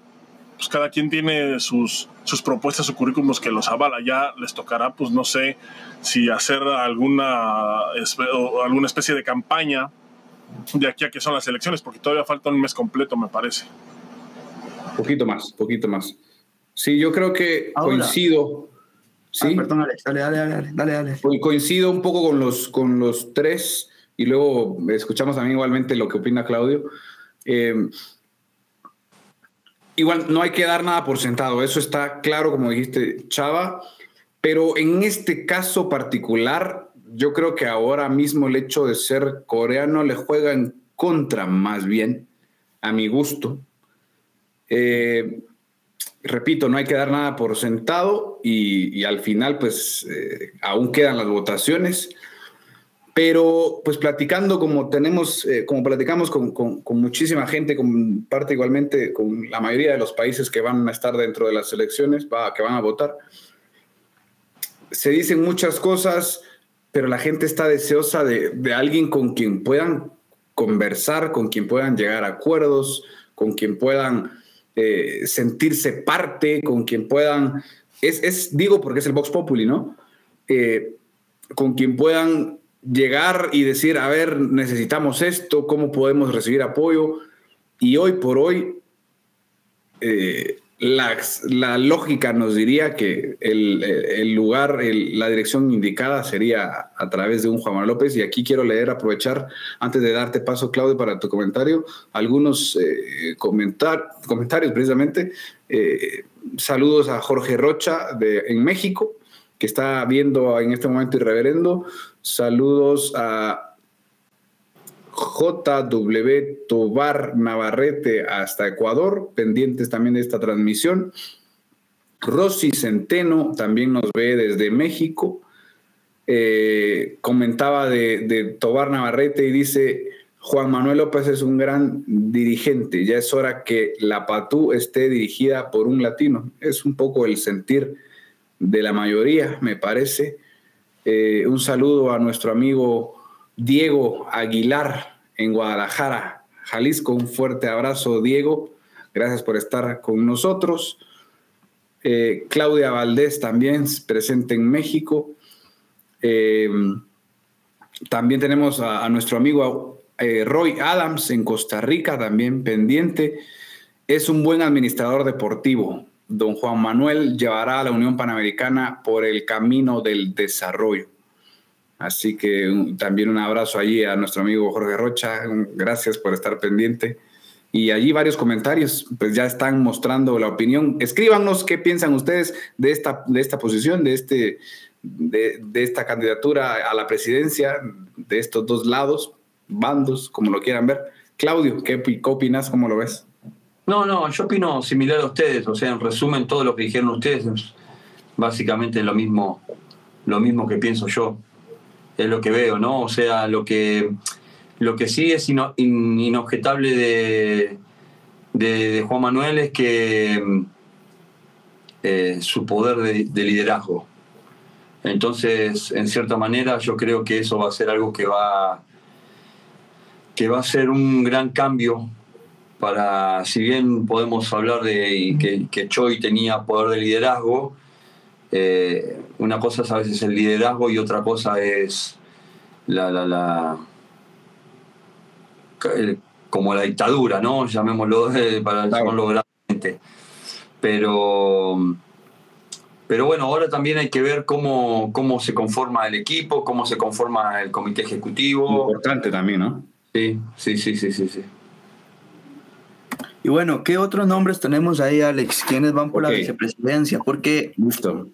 pues cada quien tiene sus, sus propuestas, sus currículums que los avala. Ya les tocará, pues no sé, si hacer alguna, alguna especie de campaña de aquí a que son las elecciones, porque todavía falta un mes completo, me parece. Poquito más, poquito más. Sí, yo creo que Ahora. coincido. Sí, ah, perdón, Alex, dale, dale, dale, dale, dale. Coincido un poco con los, con los tres y luego escuchamos también igualmente lo que opina Claudio. Eh, igual no hay que dar nada por sentado, eso está claro, como dijiste, Chava, pero en este caso particular, yo creo que ahora mismo el hecho de ser coreano le juega en contra más bien, a mi gusto. Eh, repito, no hay que dar nada por sentado y, al final pues eh, aún quedan las votaciones. Pero pues platicando como tenemos, eh, como platicamos con, con, con, muchísima gente, con parte igualmente con la mayoría de los países que van a estar dentro de las elecciones, va, que van a votar, se dicen muchas cosas, pero la gente está deseosa de, de alguien con quien puedan conversar, con quien puedan llegar a acuerdos, con quien puedan eh, sentirse parte, con quien puedan, es, es, digo porque es el Vox Populi, ¿no? Eh, con quien puedan llegar y decir, a ver, necesitamos esto, cómo podemos recibir apoyo. Y hoy por hoy, eh, la, la, lógica nos diría que el, el lugar, la dirección indicada sería a través de un Juan Manuel López. Y aquí quiero leer, aprovechar, antes de darte paso, Claudio, para tu comentario, algunos eh, comentar, comentarios precisamente. Eh, saludos a Jorge Rocha de, en México, que está viendo en este momento Irreverendo. Saludos a JW Tobar Navarrete hasta Ecuador, pendientes también de esta transmisión. Rosy Centeno también nos ve desde México. Eh, comentaba de, de, Tobar Navarrete y dice, Juan Manuel López es un gran dirigente, ya es hora que la PATU esté dirigida por un latino. Es un poco el sentir de la mayoría, me parece. Eh, un saludo a nuestro amigo Diego Aguilar en Guadalajara, Jalisco. Un fuerte abrazo, Diego. Gracias por estar con nosotros. Eh, Claudia Valdés también presente en México. Eh, también tenemos a, nuestro amigo Eh, Roy Adams en Costa Rica, también pendiente. Es un buen administrador deportivo. Don Juan Manuel llevará a la Unión Panamericana por el camino del desarrollo. Así que también un abrazo allí a nuestro amigo Jorge Rocha. Gracias por estar pendiente. Y allí varios comentarios, pues ya están mostrando la opinión. Escríbanos qué piensan ustedes de esta, de esta posición, de, este, de, esta candidatura a la presidencia, de estos dos lados, bandos, como lo quieran ver. Claudio, ¿qué, opinas? ¿Cómo lo ves? No, no, yo opino similar a ustedes. O sea, en resumen, todo lo que dijeron ustedes es básicamente lo mismo, lo mismo que pienso yo. Es lo que veo, ¿no? O sea, lo que lo que sí es inobjetable de, de, Juan Manuel es que eh, su poder de, liderazgo. Entonces, en cierta manera, yo creo que eso va a ser algo que va, que va a ser un gran cambio para, si bien podemos hablar de que, que Choi tenía poder de liderazgo, eh, una cosa es a veces el liderazgo y otra cosa es la, la, la como la dictadura, ¿no? Llamémoslo [LAUGHS] eh, para llamarlo grandemente. Pero, pero bueno, ahora también hay que ver cómo, cómo se conforma el equipo, cómo se conforma el comité ejecutivo. Importante también, ¿no? Sí, sí, sí, sí, sí. sí. Y bueno, ¿qué otros nombres tenemos ahí, Alex? ¿Quiénes van por la vicepresidencia? Porque Justo.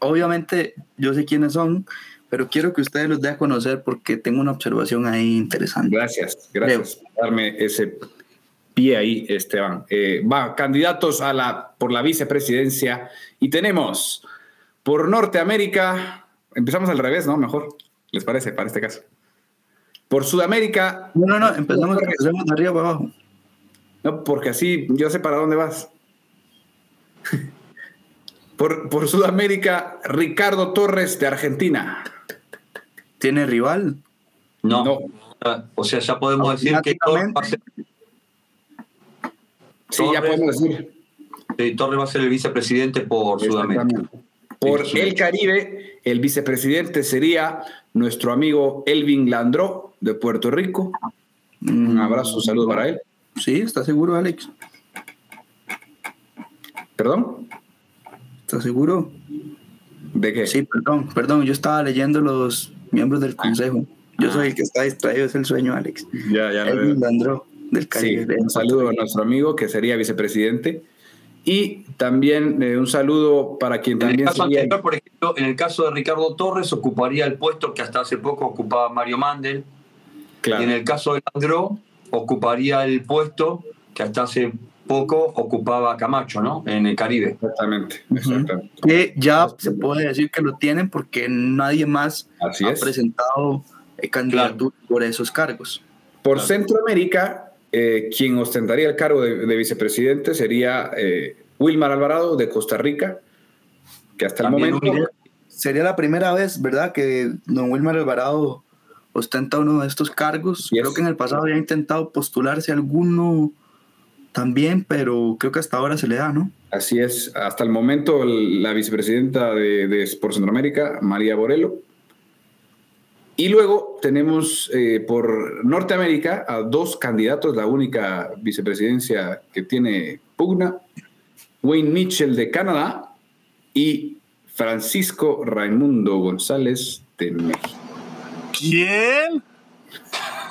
obviamente yo sé quiénes son, pero quiero que ustedes los den a conocer porque tengo una observación ahí interesante. Gracias, gracias por darme ese pie ahí, Esteban. Eh, va, candidatos a la, por la vicepresidencia y tenemos por Norteamérica, empezamos al revés, ¿no? Mejor, ¿les parece para este caso? Por Sudamérica. No, no, no, empezamos, empezamos de arriba para abajo. No, porque así yo sé para dónde vas. Por, por Sudamérica, Ricardo Torres de Argentina. ¿Tiene rival? No. Ah, o sea, ya podemos decir que Torres va a ser. Sí, ya podemos decir. Torres va a ser el vicepresidente por Sudamérica. Por el Caribe, el vicepresidente sería nuestro amigo Elvin Landró de Puerto Rico. Un abrazo, un saludo para él. Sí, ¿está seguro, Alex? ¿Perdón? ¿Está seguro? ¿De qué? Sí, perdón, perdón, yo estaba leyendo los miembros del consejo. Yo soy el que está distraído, es el sueño, Alex. Ya, ya lo veo. del Caribe. un saludo a nuestro amigo que sería vicepresidente. Y también eh, un saludo para quien también. El, caso anterior, por ejemplo, en el caso de Ricardo Torres, ocuparía el puesto que hasta hace poco ocupaba Mario Mandel. Claro. Y en el caso de Landro, ocuparía el puesto que hasta hace poco ocupaba Camacho, ¿no? En el Caribe. Exactamente, Que ya se puede decir que lo tienen porque nadie más ha presentado eh, candidatura por esos cargos. Por Centroamérica, eh, quien ostentaría el cargo de, vicepresidente sería eh, Wilmar Alvarado de Costa Rica, que hasta el momento... Sería la primera vez, ¿verdad?, que don Wilmar Alvarado ostenta uno de estos cargos. Creo que en el pasado había intentado postularse alguno también, pero creo que hasta ahora se le da, ¿no? Así es. Hasta el momento, la vicepresidenta de, de por Centroamérica, María Borelo. Y luego tenemos eh, por Norteamérica a dos candidatos, la única vicepresidencia que tiene pugna, Wayne Mitchell de Canadá y Francisco Raimundo González de México. ¿Quién?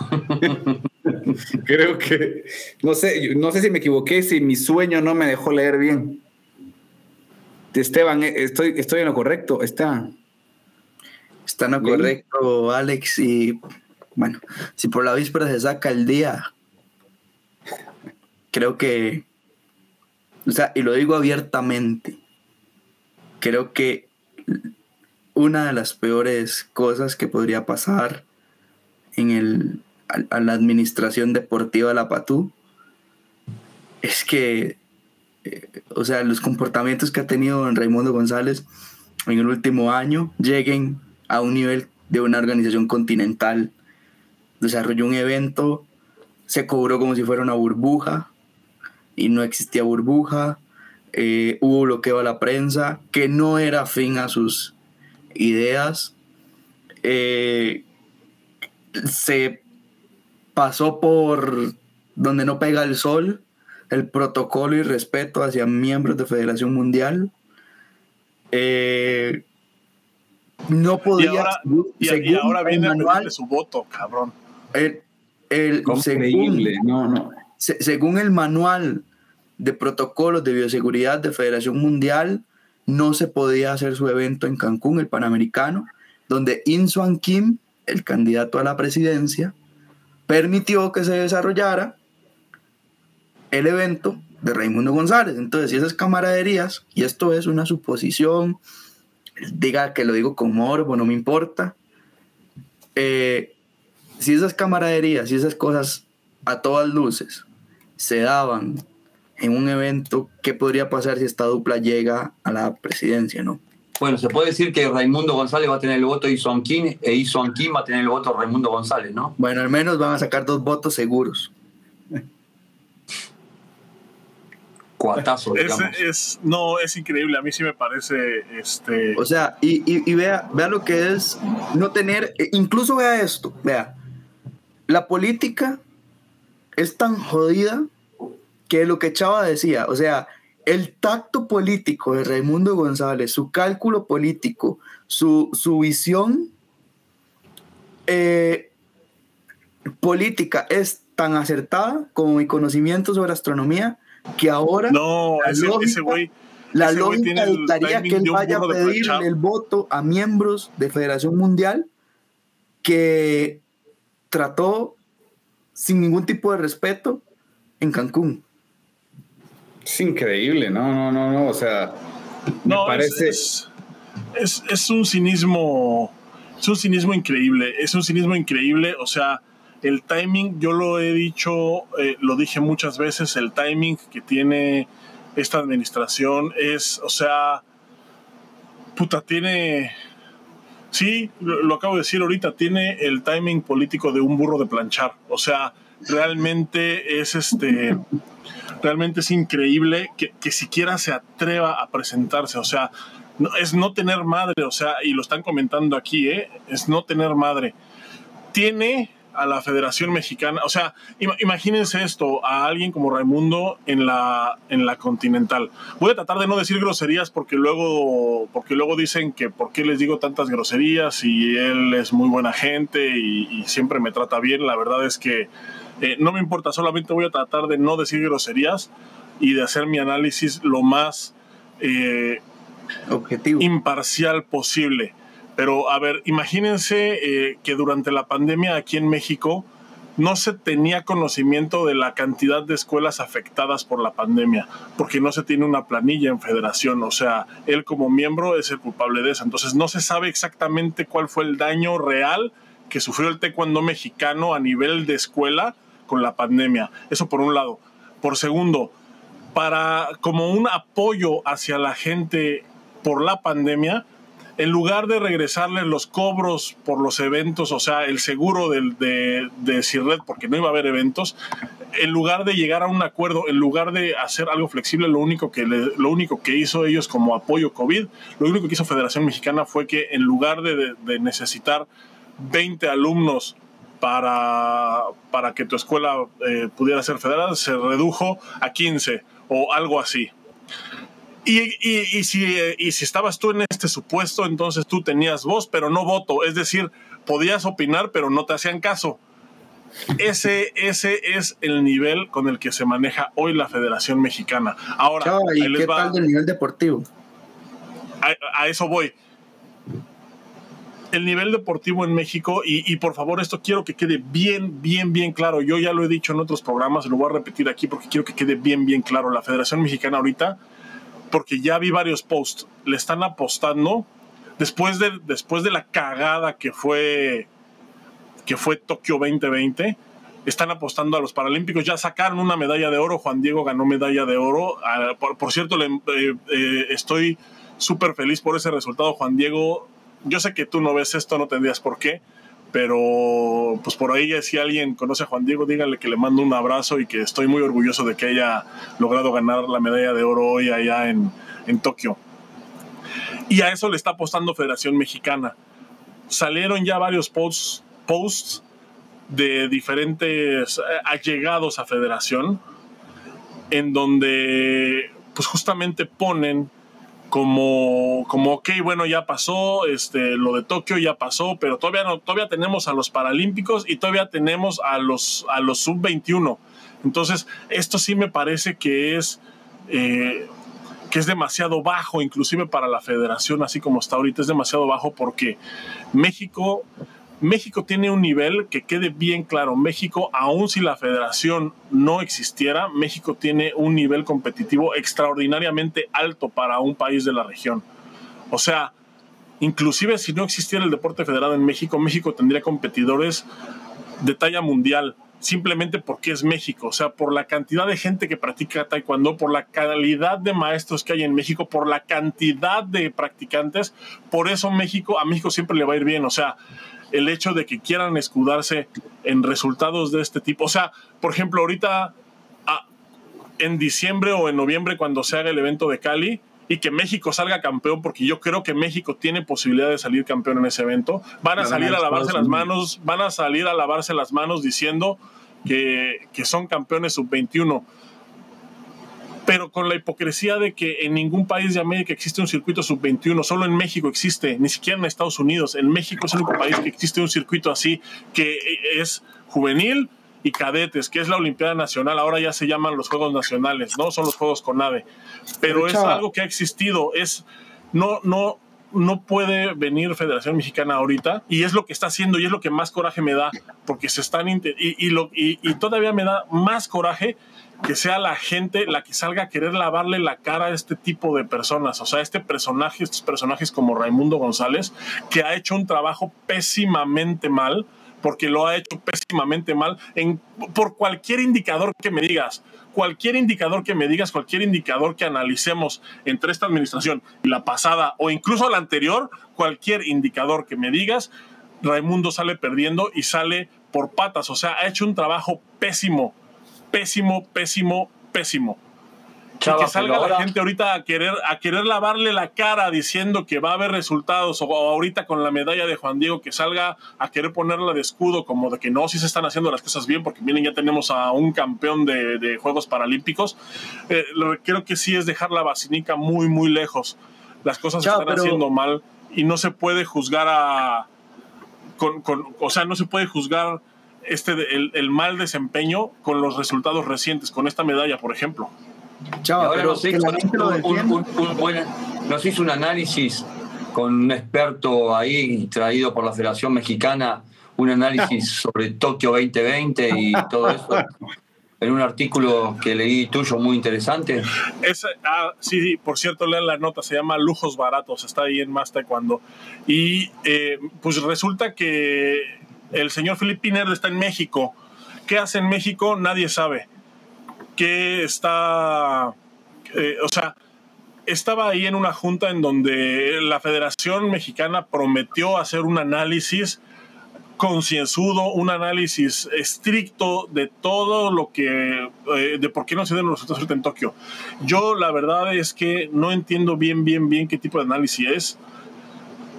[LAUGHS] Creo que, no sé, no sé si me equivoqué, si mi sueño no me dejó leer bien. Esteban, eh, estoy, estoy en lo correcto, está. Está en lo correcto, Alex, y bueno, si por la víspera se saca el día, creo que, o sea, y lo digo abiertamente, creo que una de las peores cosas que podría pasar en el a, la administración deportiva de la Patú es que, eh, o sea, los comportamientos que ha tenido Raimundo González en el último año lleguen a un nivel de una organización continental. Desarrolló un evento, se cobró como si fuera una burbuja y no existía burbuja. Eh, hubo bloqueo a la prensa que no era fin a sus ideas. Eh, se pasó por donde no pega el sol, el protocolo y respeto hacia miembros de Federación Mundial. Eh, no podía. Y ahora, viene a su voto, cabrón. El, el, no, no. según el manual de protocolos de bioseguridad de Federación Mundial, no se podía hacer su evento en Cancún, el Panamericano, donde In Kim, el candidato a la presidencia, permitió que se desarrollara el evento de Raimundo González. Entonces, si esas camaraderías, y esto es una suposición, diga que lo digo con morbo, no me importa, eh, si esas camaraderías y esas cosas a todas luces se daban en un evento, ¿qué podría pasar si esta dupla llega a la presidencia, no? Bueno, se puede decir que Raimundo González va a tener el voto de Ison Kim e Ison Kim va a tener el voto de Raimundo González, ¿no? Bueno, al menos van a sacar dos votos seguros. Cuatazo, digamos. Es, no, es increíble, a mí sí me parece... Este... O sea, y, y, vea, vea lo que es no tener, e incluso vea esto, vea, la política es tan jodida que lo que Chava decía, o sea, el tacto político de Raimundo González, su cálculo político, su, su visión eh, política es tan acertada como mi conocimiento sobre astronomía que ahora no, la ese, lógica, la lógica dictaría que él vaya a pedir el voto a miembros de Federación Mundial que trató sin ningún tipo de respeto en Cancún. Es increíble, no, no, no, no, o sea, me parece... Es, es, un cinismo, es un cinismo increíble, es un cinismo increíble, o sea, el timing, yo lo he dicho, eh, lo dije muchas veces, el timing que tiene esta administración es, o sea, puta, tiene, sí, lo, lo, acabo de decir ahorita, tiene el timing político de un burro de planchar, o sea, realmente es este realmente es increíble que, que siquiera se atreva a presentarse. O sea, no, es no tener madre, o sea, y lo están comentando aquí, ¿eh? es no tener madre. Tiene a la Federación Mexicana, o sea, imagínense esto, a alguien como Raimundo en la, en la Continental. Voy a tratar de no decir groserías porque luego, porque luego dicen que por qué les digo tantas groserías y él es muy buena gente y, y siempre me trata bien. La verdad es que eh, no me importa, solamente voy a tratar de no decir groserías y de hacer mi análisis lo más eh, objetivo, imparcial posible. Pero a ver, imagínense eh, que durante la pandemia aquí en México no se tenía conocimiento de la cantidad de escuelas afectadas por la pandemia, porque no se tiene una planilla en federación, o sea, él como miembro es el culpable de eso. Entonces no se sabe exactamente cuál fue el daño real que sufrió el taekwondo mexicano a nivel de escuela con la pandemia. Eso por un lado. Por segundo, para como un apoyo hacia la gente por la pandemia, en lugar de regresarles los cobros por los eventos, o sea, el seguro de, de, de CIRRED, porque no iba a haber eventos, en lugar de llegar a un acuerdo, en lugar de hacer algo flexible, lo único que, lo único que hizo ellos como apoyo COVID, lo único que hizo Federación Mexicana fue que en lugar de necesitar 20 alumnos para, para que tu escuela eh, pudiera ser federal se redujo a 15 o algo así. Y, y, y, si, y si estabas tú en este supuesto, entonces tú tenías voz, pero no voto. Es decir, podías opinar, pero no te hacían caso. Ese, ese es el nivel con el que se maneja hoy la Federación Mexicana. Ahora, ¿y qué tal del nivel deportivo? a eso voy el nivel deportivo en México, y, por favor esto quiero que quede bien, bien, bien claro, yo ya lo he dicho en otros programas, lo voy a repetir aquí porque quiero que quede bien, bien claro, la Federación Mexicana ahorita, porque ya vi varios posts, le están apostando, después de, después de la cagada que fue, que fue Tokio 2020, están apostando a los Paralímpicos. Ya sacaron una medalla de oro. Juan Diego ganó medalla de oro. Ah, por, cierto, eh, eh, estoy súper feliz por ese resultado. Juan Diego yo sé que tú no ves esto, no tendrías por qué, pero pues por ahí si alguien conoce a Juan Diego, díganle que le mando un abrazo y que estoy muy orgulloso de que haya logrado ganar la medalla de oro hoy allá en, en Tokio. Y a eso le está apostando Federación Mexicana. Salieron ya varios posts, posts de diferentes eh, allegados a federación, en donde pues justamente ponen como, como, ok, bueno, ya pasó, este, lo de Tokio ya pasó, pero todavía, no, todavía tenemos a los Paralímpicos y todavía tenemos a los, a los Sub-21. Entonces, esto sí me parece que es, eh, que es demasiado bajo, inclusive para la federación, así como está ahorita, es demasiado bajo porque México México tiene un nivel que quede bien claro. México, aun si la federación no existiera, México tiene un nivel competitivo extraordinariamente alto para un país de la región. O sea, inclusive si no existiera el deporte federado en México, México tendría competidores de talla mundial, simplemente porque es México, o sea, por la cantidad de gente que practica taekwondo, por la calidad de maestros que hay en México, por la cantidad de practicantes, por eso México, a México siempre le va a ir bien, o sea, el hecho de que quieran escudarse en resultados de este tipo. O sea, por ejemplo, ahorita en diciembre o en noviembre cuando se haga el evento de Cali y que México salga campeón, porque yo creo que México tiene posibilidad de salir campeón en ese evento, van a salir a lavarse las manos, van a salir a lavarse las manos diciendo que, que son campeones sub-21 pero con la hipocresía de que en ningún país de América existe un circuito sub-21, solo en México existe, ni siquiera en Estados Unidos. En México es el único país que existe un circuito así, que es juvenil y cadetes, que es la Olimpiada Nacional, ahora ya se llaman los Juegos Nacionales, ¿no? Son los Juegos con AVE. Pero es algo que ha existido, es no, no, no puede venir Federación Mexicana ahorita y es lo que está haciendo y es lo que más coraje me da porque se están y, y, lo, y, y todavía me da más coraje que sea la gente la que salga a querer lavarle la cara a este tipo de personas. O sea, este personaje, estos personajes como Raimundo González, que ha hecho un trabajo pésimamente mal, porque lo ha hecho pésimamente mal en, por cualquier indicador que me digas. Cualquier indicador que me digas, cualquier indicador que analicemos entre esta administración la pasada o incluso la anterior, cualquier indicador que me digas, Raimundo sale perdiendo y sale por patas. O sea, ha hecho un trabajo pésimo pésimo, pésimo, pésimo. que salga la gente ahorita a querer, a querer lavarle la cara diciendo que va a haber resultados, o ahorita con la medalla de Juan Diego, que salga a querer ponerla de escudo, como de que no, si se están haciendo las cosas bien, porque miren, ya tenemos a un campeón de, Juegos Paralímpicos. Eh, creo que sí es dejar la vacinica muy, muy lejos. Las cosas se están haciendo mal y no se puede juzgar a. Con, con, o sea, no se puede juzgar este, el, mal desempeño con los resultados recientes, con esta medalla, por ejemplo. Chava, pero nos hizo, nos hizo un análisis con un experto ahí traído por la Federación Mexicana, un análisis [LAUGHS] sobre Tokio 2020 y todo eso. en un artículo que leí tuyo muy interesante. ah, sí, por cierto, lean la nota, se llama Lujos Baratos, está ahí en Más Taekwondo. Y eh, pues resulta que el señor Philip Pinner está en México. ¿Qué hace en México? Nadie sabe. ¿Qué está... Eh, o sea, estaba ahí en una junta en donde la Federación Mexicana prometió hacer un análisis concienzudo, un análisis estricto de todo lo que, eh, de por qué no se den los resultados en Tokio. Yo la verdad es que no entiendo bien, bien, bien qué tipo de análisis es,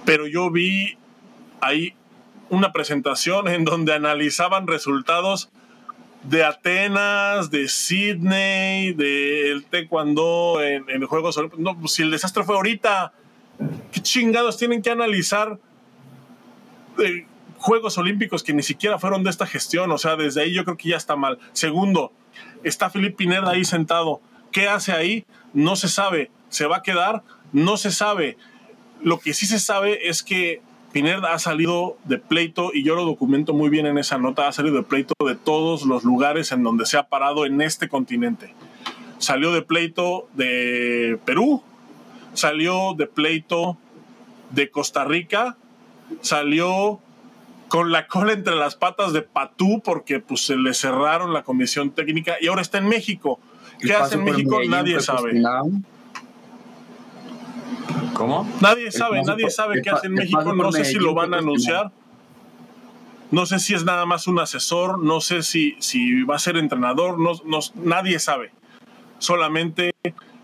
pero yo vi ahí una presentación en donde analizaban resultados de Atenas, de Sydney, del Taekwondo en, Juegos Olímpicos. No, pues si el desastre fue ahorita, ¿qué chingados tienen que analizar de Juegos Olímpicos que ni siquiera fueron de esta gestión? O sea, desde ahí yo creo que ya está mal. Segundo, está Felipe Pineda ahí sentado. ¿Qué hace ahí? No se sabe. ¿Se va a quedar? No se sabe. Lo que sí se sabe es que Pineda ha salido de pleito, y yo lo documento muy bien en esa nota, ha salido de pleito de todos los lugares en donde se ha parado en este continente. Salió de pleito de Perú, salió de pleito de Costa Rica, salió con la cola entre las patas de Patú porque pues, se le cerraron la comisión técnica y ahora está en México. ¿Qué hace en México? Nadie sabe. ¿Cómo? Nadie sabe, nadie sabe qué hace en México. No sé si lo van a anunciar. No sé si es nada más un asesor, no sé si, si va a ser entrenador, no, nadie sabe. Solamente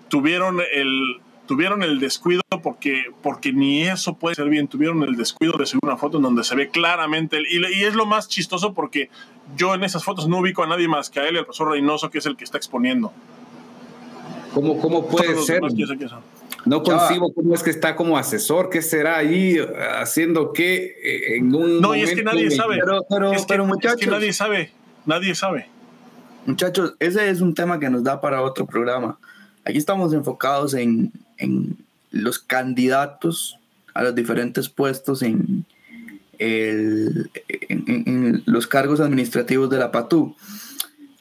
tuvieron el, tuvieron el descuido porque, porque ni eso puede ser bien, tuvieron el descuido de subir una foto en donde se ve claramente, y, y es lo más chistoso porque yo en esas fotos no ubico a nadie más que a él, el profesor Reynoso, que es el que está exponiendo. ¿Cómo, cómo puede ser? No concibo cómo es que está como asesor, qué será ahí haciendo qué eh, en un No, y es que nadie sabe. Pero, pero, es que, pero muchachos, es que nadie sabe, nadie sabe. Muchachos, ese es un tema que nos da para otro programa. Aquí estamos enfocados en, en los candidatos a los diferentes puestos en, el, en, en, los cargos administrativos de la PATU.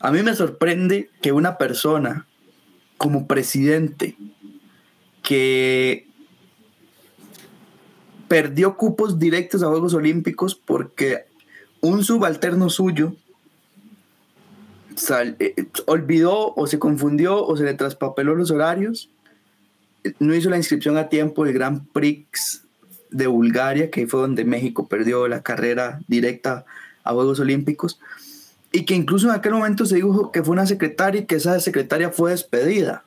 A mí me sorprende que una persona como presidente que perdió cupos directos a Juegos Olímpicos porque un subalterno suyo eh, olvidó o se confundió o se le traspapeló los horarios, no hizo la inscripción a tiempo del Grand Prix de Bulgaria, que fue donde México perdió la carrera directa a Juegos Olímpicos, y que incluso en aquel momento se dijo que fue una secretaria y que esa secretaria fue despedida.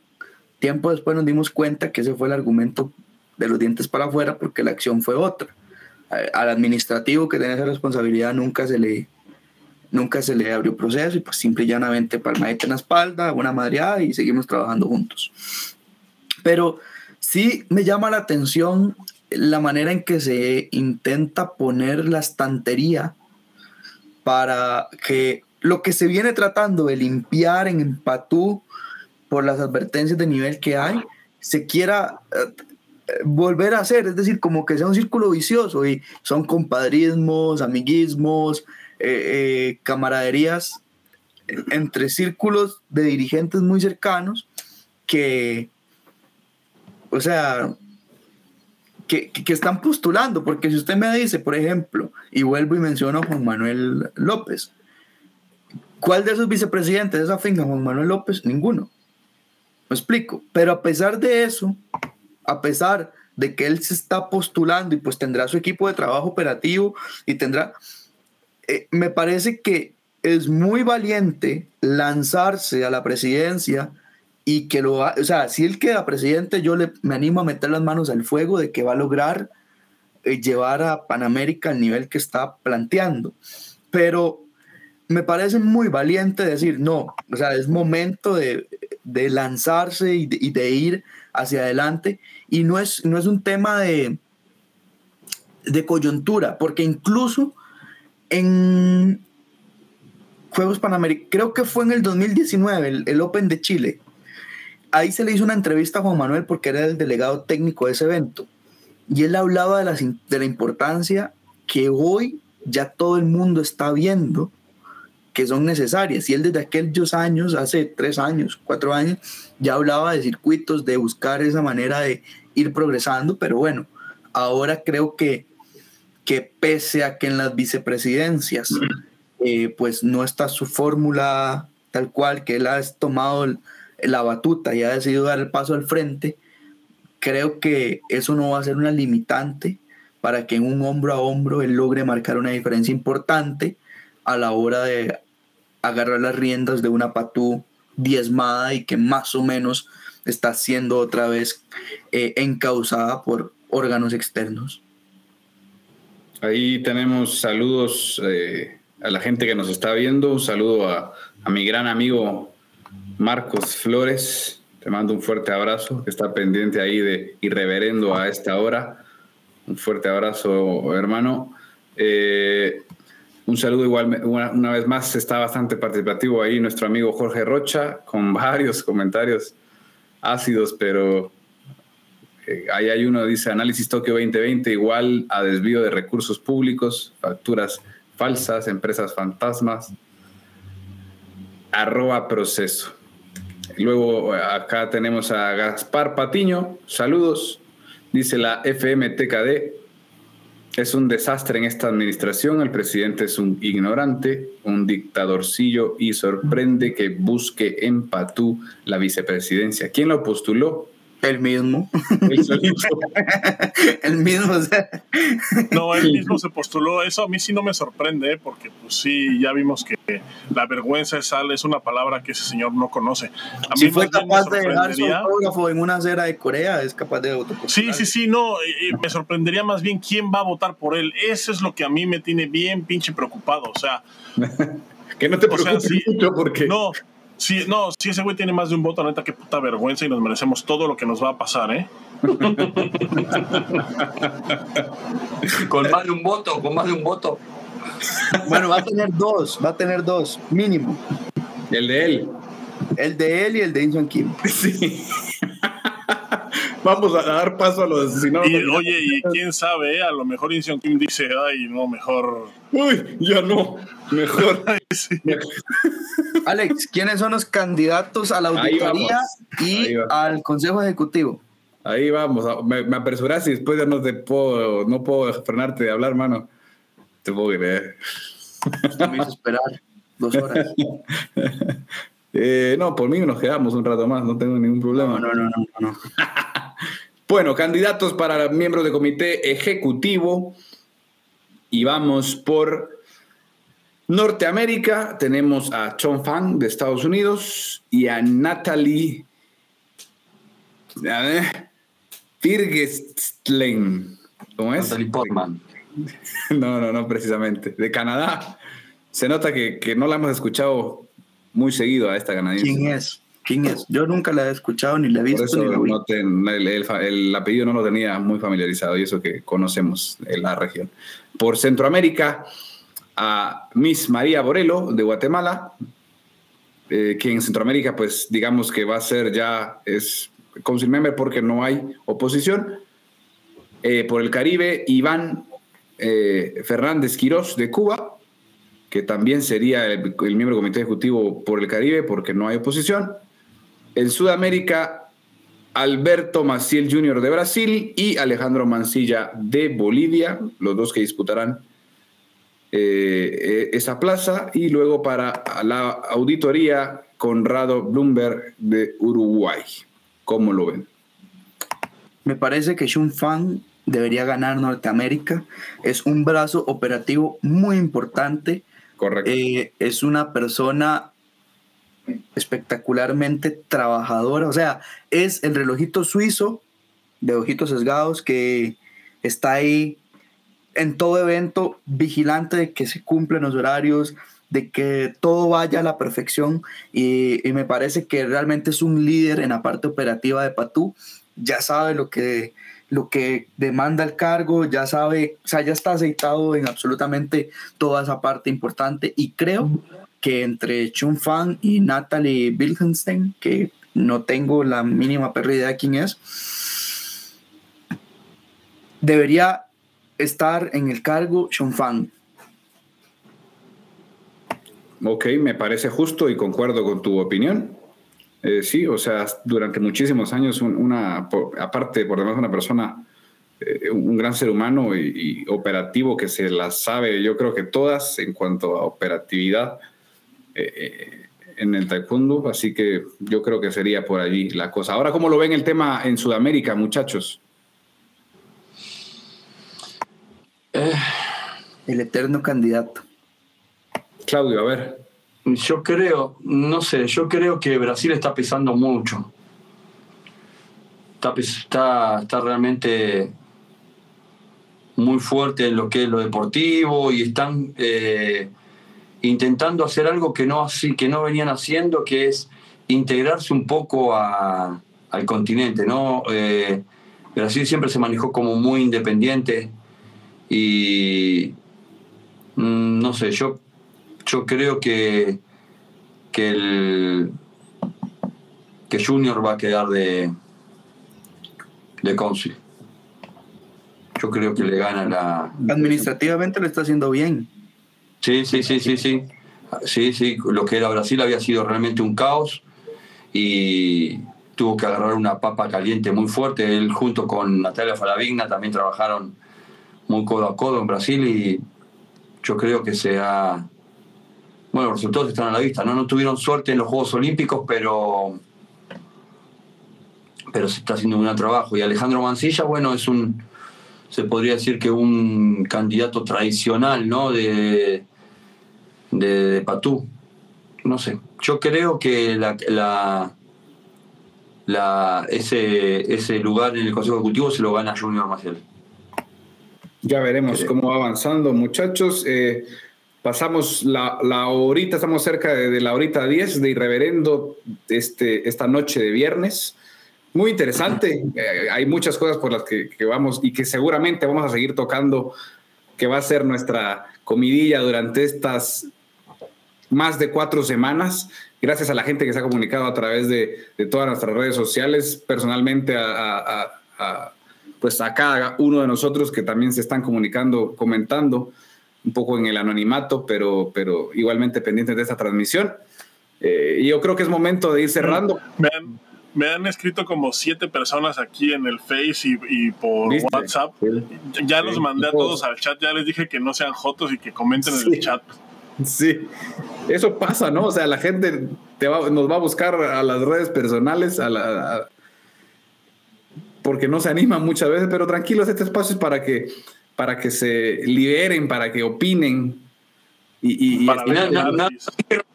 Tiempo después nos dimos cuenta que ese fue el argumento de los dientes para afuera porque la acción fue otra. Al administrativo que tenía esa responsabilidad nunca se le, nunca se le abrió proceso y pues simple y llanamente palmadita en la espalda, una madreada y seguimos trabajando juntos. Pero sí me llama la atención la manera en que se intenta poner la estantería para que lo que se viene tratando de limpiar en Empatú por las advertencias de nivel que hay, se quiera eh, volver a hacer, es decir, como que sea un círculo vicioso y son compadrismos, amiguismos, eh, eh, camaraderías entre círculos de dirigentes muy cercanos que, o sea, que, que, están postulando, porque si usted me dice, por ejemplo, y vuelvo y menciono a Juan Manuel López, ¿cuál de esos vicepresidentes de esa finca, Juan Manuel López? Ninguno. Me explico. Pero a pesar de eso, a pesar de que él se está postulando y pues tendrá su equipo de trabajo operativo y tendrá, eh, me parece que es muy valiente lanzarse a la presidencia y que lo va, o sea, si él queda presidente, yo le, me animo a meter las manos al fuego de que va a lograr eh, llevar a Panamérica al nivel que está planteando. Pero me parece muy valiente decir, no, o sea, es momento de, de lanzarse y de, ir hacia adelante. Y no es, no es un tema de, de coyuntura, porque incluso en Juegos Panamericanos, creo que fue en el 2019, el, el, Open de Chile, ahí se le hizo una entrevista a Juan Manuel porque era el delegado técnico de ese evento. Y él hablaba de la, de la importancia que hoy ya todo el mundo está viendo que son necesarias. Y él desde aquellos años, hace tres años, cuatro años, ya hablaba de circuitos, de buscar esa manera de ir progresando, pero bueno, ahora creo que, que pese a que en las vicepresidencias, eh, pues no está su fórmula tal cual, que él ha tomado la batuta y ha decidido dar el paso al frente, creo que eso no va a ser una limitante para que en un hombro a hombro él logre marcar una diferencia importante a la hora de agarrar las riendas de una patú diezmada y que más o menos está siendo otra vez eh, encausada por órganos externos. Ahí tenemos saludos eh, a la gente que nos está viendo. Un saludo a, mi gran amigo Marcos Flores. Te mando un fuerte abrazo, que está pendiente ahí de irreverendo a esta hora. Un fuerte abrazo, hermano. Eh, un saludo igual, una, vez más, está bastante participativo ahí nuestro amigo Jorge Rocha, con [LAUGHS] varios comentarios ácidos, pero eh, ahí hay uno, dice análisis Tokio 2020 igual a desvío de recursos públicos, facturas falsas, empresas fantasmas, arroba proceso. Luego acá tenemos a Gaspar Patiño, saludos, dice la FMTKD, es un desastre en esta administración, el presidente es un ignorante, un dictadorcillo y sorprende que busque en Patú la vicepresidencia. ¿Quién lo postuló? El mismo. [LAUGHS] El mismo. o sea. No, él mismo se postuló. Eso a mí sí no me sorprende, ¿eh? porque pues sí, ya vimos que la vergüenza es, es una palabra que ese señor no conoce. A mí Si fue capaz de dejar su sorprendería- autógrafo en una acera de Corea, es capaz de autopostular. Sí, sí, sí, no, eh, eh, me sorprendería más bien quién va a votar por él. Eso es lo que a mí me tiene bien pinche preocupado. O sea, [LAUGHS] Que no te O sea, preocupes sí. mucho porque no, si, no, si ese güey tiene más de un voto, neta, qué puta vergüenza y nos merecemos todo lo que nos va a pasar, ¿eh? [LAUGHS] Con más de un voto, con más de un voto. Bueno, va a tener dos, va a tener dos, mínimo. el de él. El de él y el de Inson Kim. [LAUGHS] Sí. Vamos a dar paso a los. Si no, Y oye, y quién sabe, ¿eh? a lo mejor Insion Kim dice, ay, no, mejor. Uy, ya no. Mejor. [LAUGHS] Sí. Alex, ¿quiénes son los candidatos a la auditoría y al Consejo Ejecutivo? Ahí vamos. Me, me apresuraste y después ya no te puedo, no puedo frenarte de hablar, mano. Te puedo creer. Usted me hizo esperar dos horas. [LAUGHS] Eh, no, por mí nos quedamos un rato más, no tengo ningún problema. No, no, no, no, no. [LAUGHS] Bueno, candidatos para miembros de comité ejecutivo. Y vamos por Norteamérica. Tenemos a Chong Fang de Estados Unidos y a Natalie a ver, Firgestlen. ¿Cómo es? Natalie Portman. [LAUGHS] No, no, no, precisamente. De Canadá. Se nota que, que no la hemos escuchado muy seguido a esta canadiense. ¿Quién es? ¿Quién es? Yo nunca la he escuchado ni la he Por visto eso ni la oí. no te- el, el- el apellido no lo tenía muy familiarizado y eso que conocemos en la región. Por Centroamérica, a Miss María Borelo de Guatemala, eh, que en Centroamérica, pues digamos que va a ser ya, es council member porque no hay oposición. Eh, por el Caribe, Iván eh, Fernández Quirós de Cuba, que también sería el, miembro del comité ejecutivo por el Caribe porque no hay oposición. En Sudamérica, Alberto Maciel Jr. de Brasil y Alejandro Mancilla de Bolivia, los dos que disputarán eh, esa plaza. Y luego para la auditoría, Conrado Bloomberg de Uruguay. ¿Cómo lo ven? Me parece que Shun Fan debería ganar Norteamérica. Es un brazo operativo muy importante. Correcto. Eh, es una persona espectacularmente trabajadora. O sea, es el relojito suizo de ojitos sesgados que está ahí en todo evento vigilante de que se cumplen los horarios, de que todo vaya a la perfección y, y me parece que realmente es un líder en la parte operativa de Patú. Ya sabe lo que, lo que demanda el cargo, ya sabe, o sea, ya está aceitado en absolutamente toda esa parte importante y creo que entre Chun Fan y Natalie Wilkenstein, que no tengo la mínima perra idea de quién es, debería estar en el cargo Chun Fan. Ok, me parece justo y concuerdo con tu opinión. Eh, sí, o sea, durante muchísimos años, un- una, por- aparte, por demás, una persona, eh, un gran ser humano y, y operativo que se las sabe, yo creo que todas en cuanto a operatividad eh, eh, en el taekwondo, así que yo creo que sería por allí la cosa. Ahora, ¿cómo lo ven el tema en Sudamérica, muchachos? El eterno candidato. Claudio, a ver. Yo creo, no sé, yo creo que Brasil está pesando mucho. Está, está, está realmente muy fuerte en lo que es lo deportivo y están eh, intentando hacer algo que no, que no venían haciendo, que es integrarse un poco a- al continente. ¿no? Eh, Brasil siempre se manejó como muy independiente y mm, no sé, yo, yo creo que, que el que Junior va a quedar de, de cónsul. Yo creo que le gana la, Administrativamente lo está haciendo bien. Sí, sí, sí, sí, sí. Sí, sí, lo que era Brasil había sido realmente un caos y tuvo que agarrar una papa caliente muy fuerte. Él junto con Natalia Faravigna también trabajaron muy codo a codo en Brasil y yo creo que se ha... Bueno, los resultados están a la vista, ¿no? No tuvieron suerte en los Juegos Olímpicos, pero pero se está haciendo un gran trabajo. Y Alejandro Mancilla, bueno, es un, se podría decir que un candidato tradicional, ¿no? De, de, Patú. No sé. Yo creo que la, la, ese, ese lugar en el Consejo Ejecutivo se lo gana Junior Maciel. Ya veremos cómo va avanzando, muchachos. Eh, pasamos la, la, horita, estamos cerca de, la horita 10 de Irreverendo este, esta noche de viernes. Muy interesante. Eh, hay muchas cosas por las que, vamos y que seguramente vamos a seguir tocando, que va a ser nuestra comidilla durante estas más de cuatro semanas. Gracias a la gente que se ha comunicado a través de, todas nuestras redes sociales, personalmente a, pues a cada uno de nosotros que también se están comunicando, comentando un poco en el anonimato, pero, pero igualmente pendientes de esta transmisión. Eh, y yo creo que es momento de ir cerrando. Me han, escrito como siete personas aquí en el Face y, por WhatsApp. Ya los mandé a todos al chat, ya les dije que no sean jotos y que comenten en el chat. Sí, eso pasa, ¿no? O sea, la gente te nos va a buscar a las redes personales, a la, porque no se animan muchas veces, pero tranquilos, este espacio es para que para que se liberen, para que opinen. Y, no, no,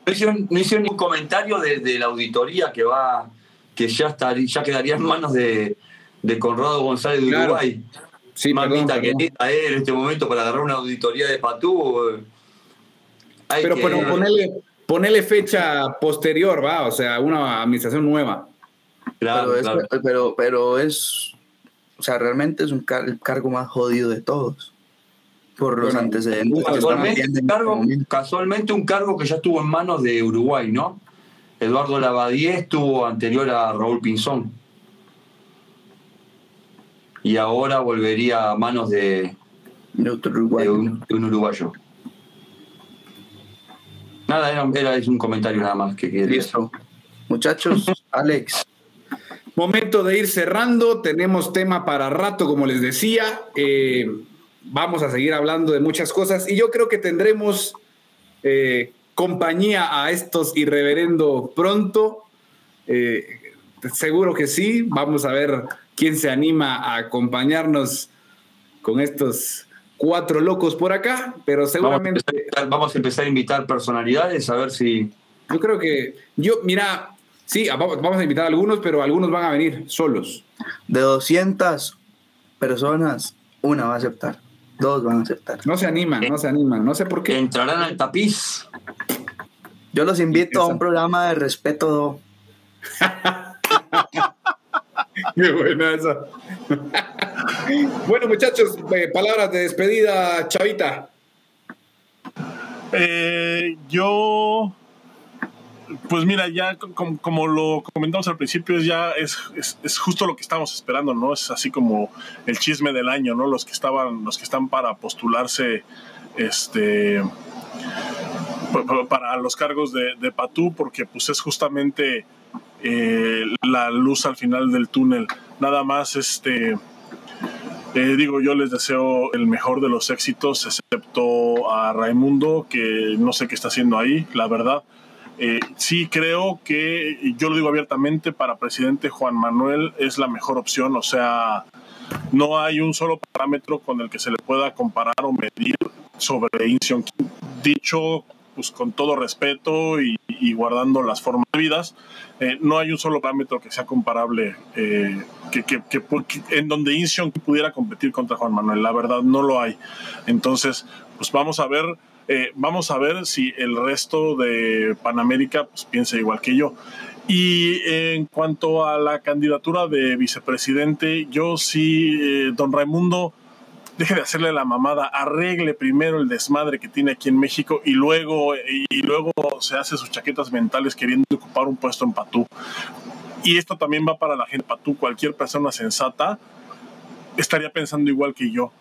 hicieron, ningún comentario de, la auditoría que va, que ya estaría, ya quedaría en manos de, de Conrado González de Uruguay. Sí, Mamita que querida él en este momento para agarrar una auditoría de Patú. Pero que... ponele, fecha posterior, va, o sea, una administración nueva. Claro, pero, pero es o sea, realmente es un el cargo más jodido de todos. Por los antecedentes. Casualmente un, cargo, que ya estuvo en manos de Uruguay, ¿no? Eduardo Lavadie estuvo anterior a Raúl Pinzón. Y ahora volvería a manos de, un, uruguayo. Nada, era, era, un comentario nada más que quería. Listo. Muchachos, [LAUGHS] Alex, Momento de ir cerrando, tenemos tema para rato, como les decía. Eh, vamos a seguir hablando de muchas cosas y yo creo que tendremos eh, compañía a estos irreverendo pronto. Eh, seguro que sí. Vamos a ver quién se anima a acompañarnos con estos cuatro locos por acá, pero seguramente... Vamos a empezar a, invitar personalidades, a ver si... Yo creo que, yo, mira, Sí, vamos a invitar a algunos, pero algunos van a venir solos. De 200 personas, una va a aceptar. Dos van a aceptar. No se animan, no se animan. No sé por qué. Entrarán al tapiz. Yo los invito a un programa de respeto. [LAUGHS] Qué buena esa. bueno, muchachos, eh, palabras de despedida, Chavita. Eh, yo pues mira, ya como, lo comentamos al principio, ya es, es, justo lo que estamos esperando, ¿no? Es así como el chisme del año, ¿no? Los que estaban, los que están para postularse, este, para los cargos de, de Patú, porque pues es justamente eh, la luz al final del túnel. Nada más, este, eh, digo, yo les deseo el mejor de los éxitos, excepto a Raimundo, que no sé qué está haciendo ahí, la verdad. Eh, sí creo que, yo lo digo abiertamente, para presidente Juan Manuel es la mejor opción, o sea, no hay un solo parámetro con el que se le pueda comparar o medir sobre Insion Dicho pues con todo respeto y, guardando las formas debidas, eh, no hay un solo parámetro que sea comparable eh, que, que, en donde Insion pudiera competir contra Juan Manuel. La verdad, no lo hay. Entonces, pues vamos a ver eh, vamos a ver si el resto de Panamérica pues, piensa igual que yo. Y en cuanto a la candidatura de vicepresidente, yo sí, eh, don Raimundo, deje de hacerle la mamada, arregle primero el desmadre que tiene aquí en México y luego, y luego se hace sus chaquetas mentales queriendo ocupar un puesto en Patú. Y esto también va para la gente Patú, cualquier persona sensata estaría pensando igual que yo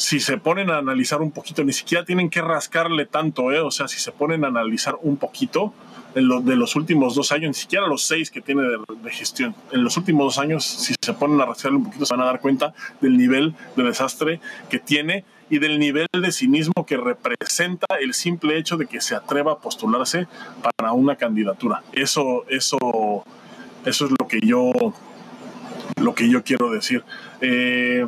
si se ponen a analizar un poquito, ni siquiera tienen que rascarle tanto, ¿eh? o sea, si se ponen a analizar un poquito de, de los últimos dos años, ni siquiera los seis que tiene de, gestión, en los últimos dos años, si se ponen a rascarle un poquito, se van a dar cuenta del nivel de desastre que tiene y del nivel de cinismo que representa el simple hecho de que se atreva a postularse para una candidatura. Eso, eso, eso es lo que yo lo que yo quiero decir. Eh,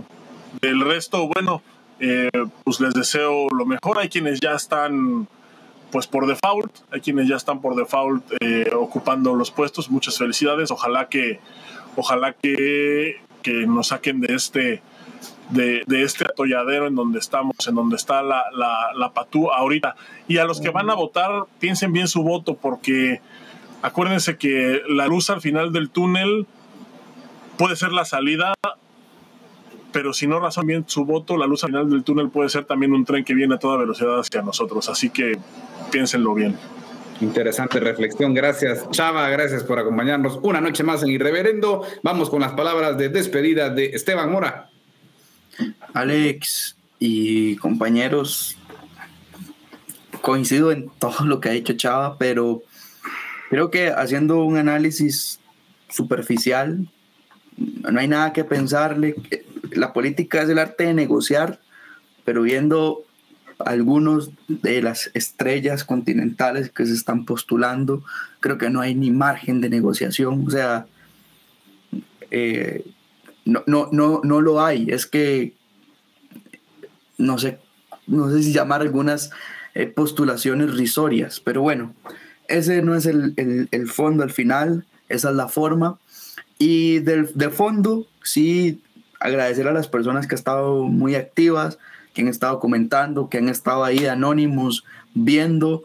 del resto, bueno, eh, pues les deseo lo mejor. Hay quienes ya están pues por default, hay quienes ya están por default eh, ocupando los puestos. Muchas felicidades. Ojalá que, ojalá que, que nos saquen de este, de, de, este atolladero en donde estamos, en donde está la, la, la patú ahorita. Y a los que van a votar, piensen bien su voto, porque acuérdense que la luz al final del túnel puede ser la salida, pero si no razón bien su voto, la luz al final del túnel puede ser también un tren que viene a toda velocidad hacia nosotros. Así que piénsenlo bien. Interesante reflexión. Gracias, Chava. Gracias por acompañarnos una noche más en Irreverendo. Vamos con las palabras de despedida de Esteban Mora. Alex y compañeros, coincido en todo lo que ha dicho Chava, pero creo que haciendo un análisis superficial, no hay nada que pensarle. La política es el arte de negociar, pero viendo algunos de las estrellas continentales que se están postulando, creo que no hay ni margen de negociación. O sea, eh, no, no, no, no lo hay. Es que, no sé, no sé si llamar algunas eh, postulaciones risorias, pero bueno, ese no es el, el, el, fondo al final, esa es la forma. Y del, de fondo, sí, agradecer a las personas que han estado muy activas, que han estado comentando, que han estado ahí anónimos, viendo.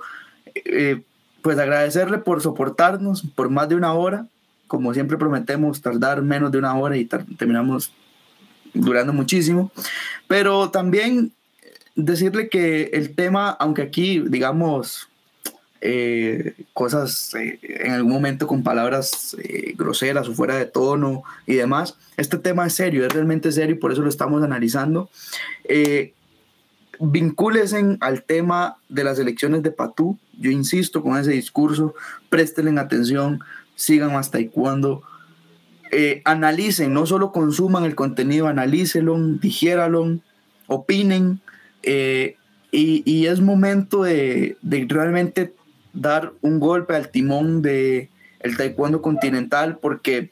Eh, pues agradecerle por soportarnos por más de una hora. Como siempre prometemos, tardar menos de una hora y terminamos durando muchísimo. Pero también decirle que el tema, aunque aquí, digamos, eh, cosas eh, en algún momento con palabras eh, groseras o fuera de tono y demás. Este tema es serio, es realmente serio y por eso lo estamos analizando. Eh, vincúlesen al tema de las elecciones de Patú. Yo insisto con ese discurso, presten atención, sigan más taekwondo. Eh, analicen, no solo consuman el contenido, analícenlo, digiéralo, opinen. Eh, y, y, es momento de, de, realmente dar un golpe al timón de el taekwondo continental porque,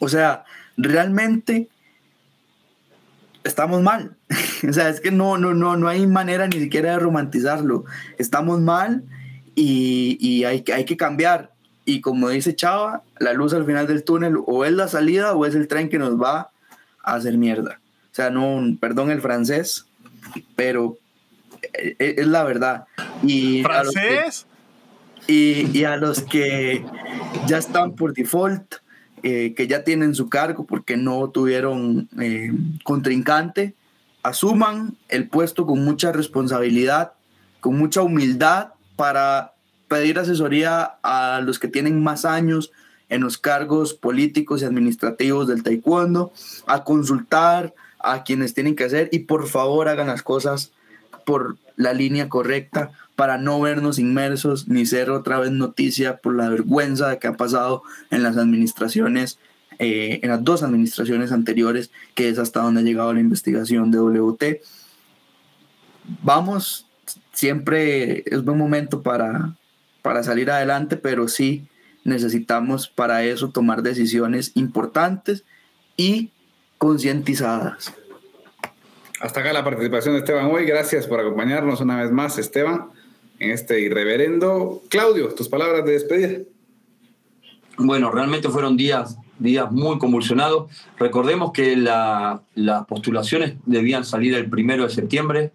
o sea, realmente estamos mal. [LAUGHS] o sea, es que no, no, no, no hay manera ni siquiera de romantizarlo. Estamos mal y, y hay, hay que cambiar. Y como dice Chava, la luz al final del túnel o es la salida o es el tren que nos va a hacer mierda. O sea, no, perdón el francés, pero e, e, es la verdad. Y ¿Francés? Y a los que ya están por default, eh, que ya tienen su cargo porque no tuvieron eh, contrincante, asuman el puesto con mucha responsabilidad, con mucha humildad para pedir asesoría a los que tienen más años en los cargos políticos y administrativos del taekwondo, a consultar a quienes tienen que hacer y por favor hagan las cosas por la línea correcta para no vernos inmersos ni ser otra vez noticia por la vergüenza de que ha pasado en las administraciones, eh, en las dos administraciones anteriores, que es hasta donde ha llegado la investigación de WT. Vamos, siempre es buen momento para, para salir adelante, pero sí necesitamos para eso tomar decisiones importantes y concientizadas. Hasta acá la participación de Esteban hoy. Gracias por acompañarnos una vez más, Esteban este irreverendo. Claudio, tus palabras de despedida. Bueno, realmente fueron días, días muy convulsionados. Recordemos que la, las postulaciones debían salir el primero de septiembre.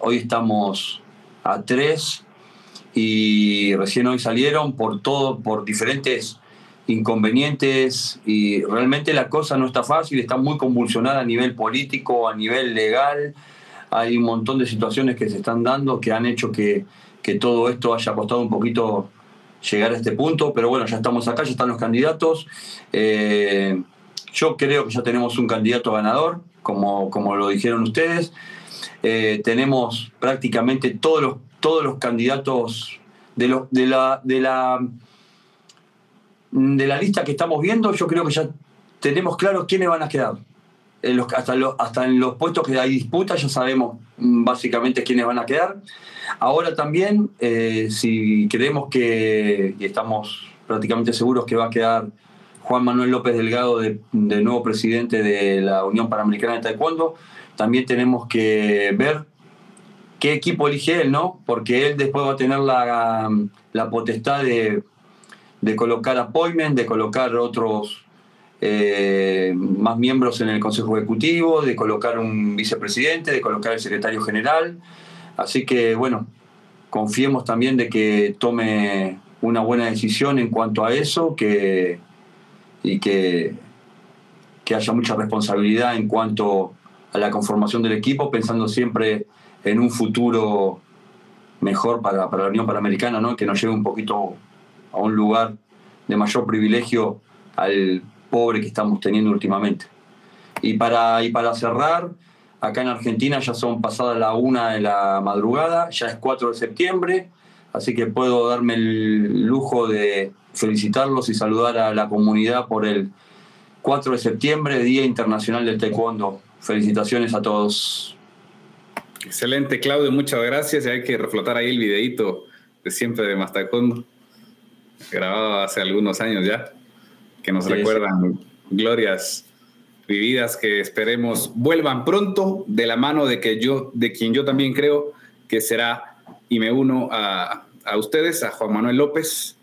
Hoy estamos a 3 y recién hoy salieron por todo, por diferentes inconvenientes y realmente la cosa no está fácil, está muy convulsionada a nivel político, a nivel legal. Hay un montón de situaciones que se están dando que han hecho que, que todo esto haya costado un poquito llegar a este punto, pero bueno, ya estamos acá, ya están los candidatos. Eh, yo creo que ya tenemos un candidato ganador, como, como lo dijeron ustedes. Eh, tenemos prácticamente todos los, todos los candidatos de, los, de, la, de, la, de la lista que estamos viendo, yo creo que ya tenemos claro quiénes van a quedar. En los, hasta, hasta en los puestos que hay disputa ya sabemos mm, básicamente quiénes van a quedar. Ahora también, eh, si creemos que, y estamos prácticamente seguros que va a quedar Juan Manuel López Delgado de, nuevo presidente de la Unión Panamericana de Taekwondo. También tenemos que ver qué equipo elige él, ¿no? Porque él después va a tener la, la potestad de, de colocar appointment, de colocar otros eh, más miembros en el Consejo Ejecutivo, de colocar un vicepresidente, de colocar el secretario general. Así que, bueno, confiemos también de que tome una buena decisión en cuanto a eso que, y que, que haya mucha responsabilidad en cuanto a la conformación del equipo, pensando siempre en un futuro mejor para, para la Unión Panamericana, ¿no? que nos lleve un poquito a un lugar de mayor privilegio al pobre que estamos teniendo últimamente. Y para, y para cerrar, acá en Argentina ya son pasadas la una de la madrugada, ya es 4 de septiembre, así que puedo darme el lujo de felicitarlos y saludar a la comunidad por el 4 de septiembre, Día Internacional del Taekwondo. Felicitaciones a todos. Excelente, Claudio, muchas gracias. Y hay que reflotar ahí el videito de siempre de Más Taekwondo, grabado hace algunos años ya, que nos recuerdan glorias vividas que esperemos vuelvan pronto de la mano de que yo, de quien yo también creo que será y me uno a, a ustedes, a Juan Manuel López,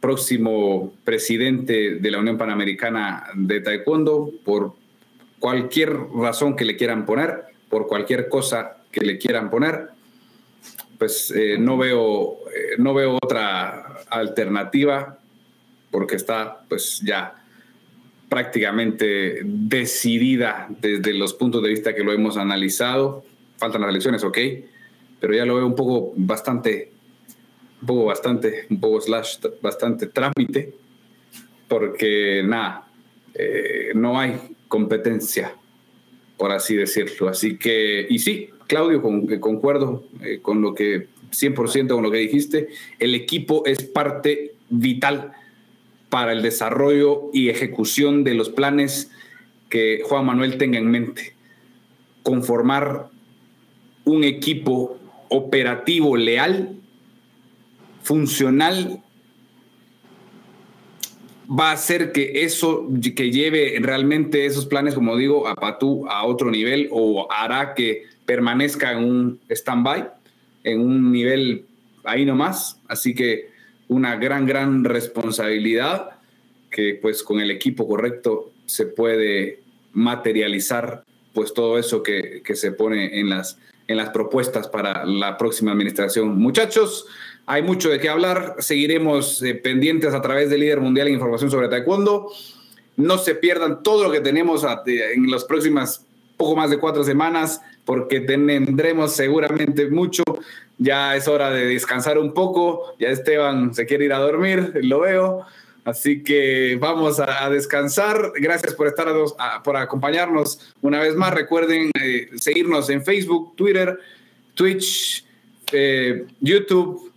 próximo presidente de la Unión Panamericana de Taekwondo, por cualquier razón que le quieran poner, por cualquier cosa que le quieran poner, pues eh, no, veo, eh, no veo otra alternativa porque está pues ya prácticamente decidida desde los puntos de vista que lo hemos analizado. Faltan las elecciones, ok, pero ya lo veo un poco bastante un poco bastante, un poco slash, bastante trámite, porque nada, eh, no hay competencia, por así decirlo. Así que, y sí, Claudio, con, concuerdo eh, con lo que, 100% con lo que dijiste, el equipo es parte vital para el desarrollo y ejecución de los planes que Juan Manuel tenga en mente. Conformar un equipo operativo leal funcional va a hacer que eso, que lleve realmente esos planes, como digo, a Patú a otro nivel o hará que permanezca en un stand-by, en un nivel ahí nomás. Así que una gran, gran responsabilidad que pues con el equipo correcto se puede materializar pues todo eso que, que se pone en las, en las propuestas para la próxima administración. Muchachos, hay mucho de qué hablar. Seguiremos eh, pendientes a través del líder mundial en información sobre taekwondo. No se pierdan todo lo que tenemos en las próximas poco más de cuatro semanas, porque tendremos seguramente mucho. Ya es hora de descansar un poco. Ya Esteban se quiere ir a dormir, lo veo. Así que vamos a, descansar. Gracias por estar, por acompañarnos una vez más. Recuerden eh, seguirnos en Facebook, Twitter, Twitch, eh, YouTube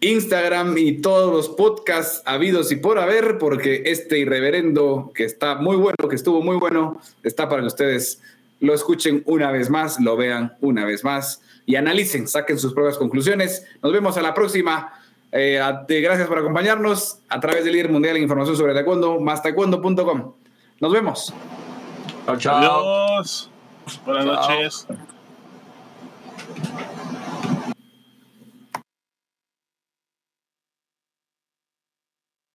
Instagram y todos los podcasts habidos y por haber, porque este irreverendo que está muy bueno, que estuvo muy bueno, está para que ustedes lo escuchen una vez más, lo vean una vez más y analicen, saquen sus propias conclusiones. Nos vemos a la próxima. Eh, eh, gracias por acompañarnos a través del líder mundial en información sobre taekwondo, más taekwondo.com. Nos vemos. Chao, chao. Adiós. Buenas noches.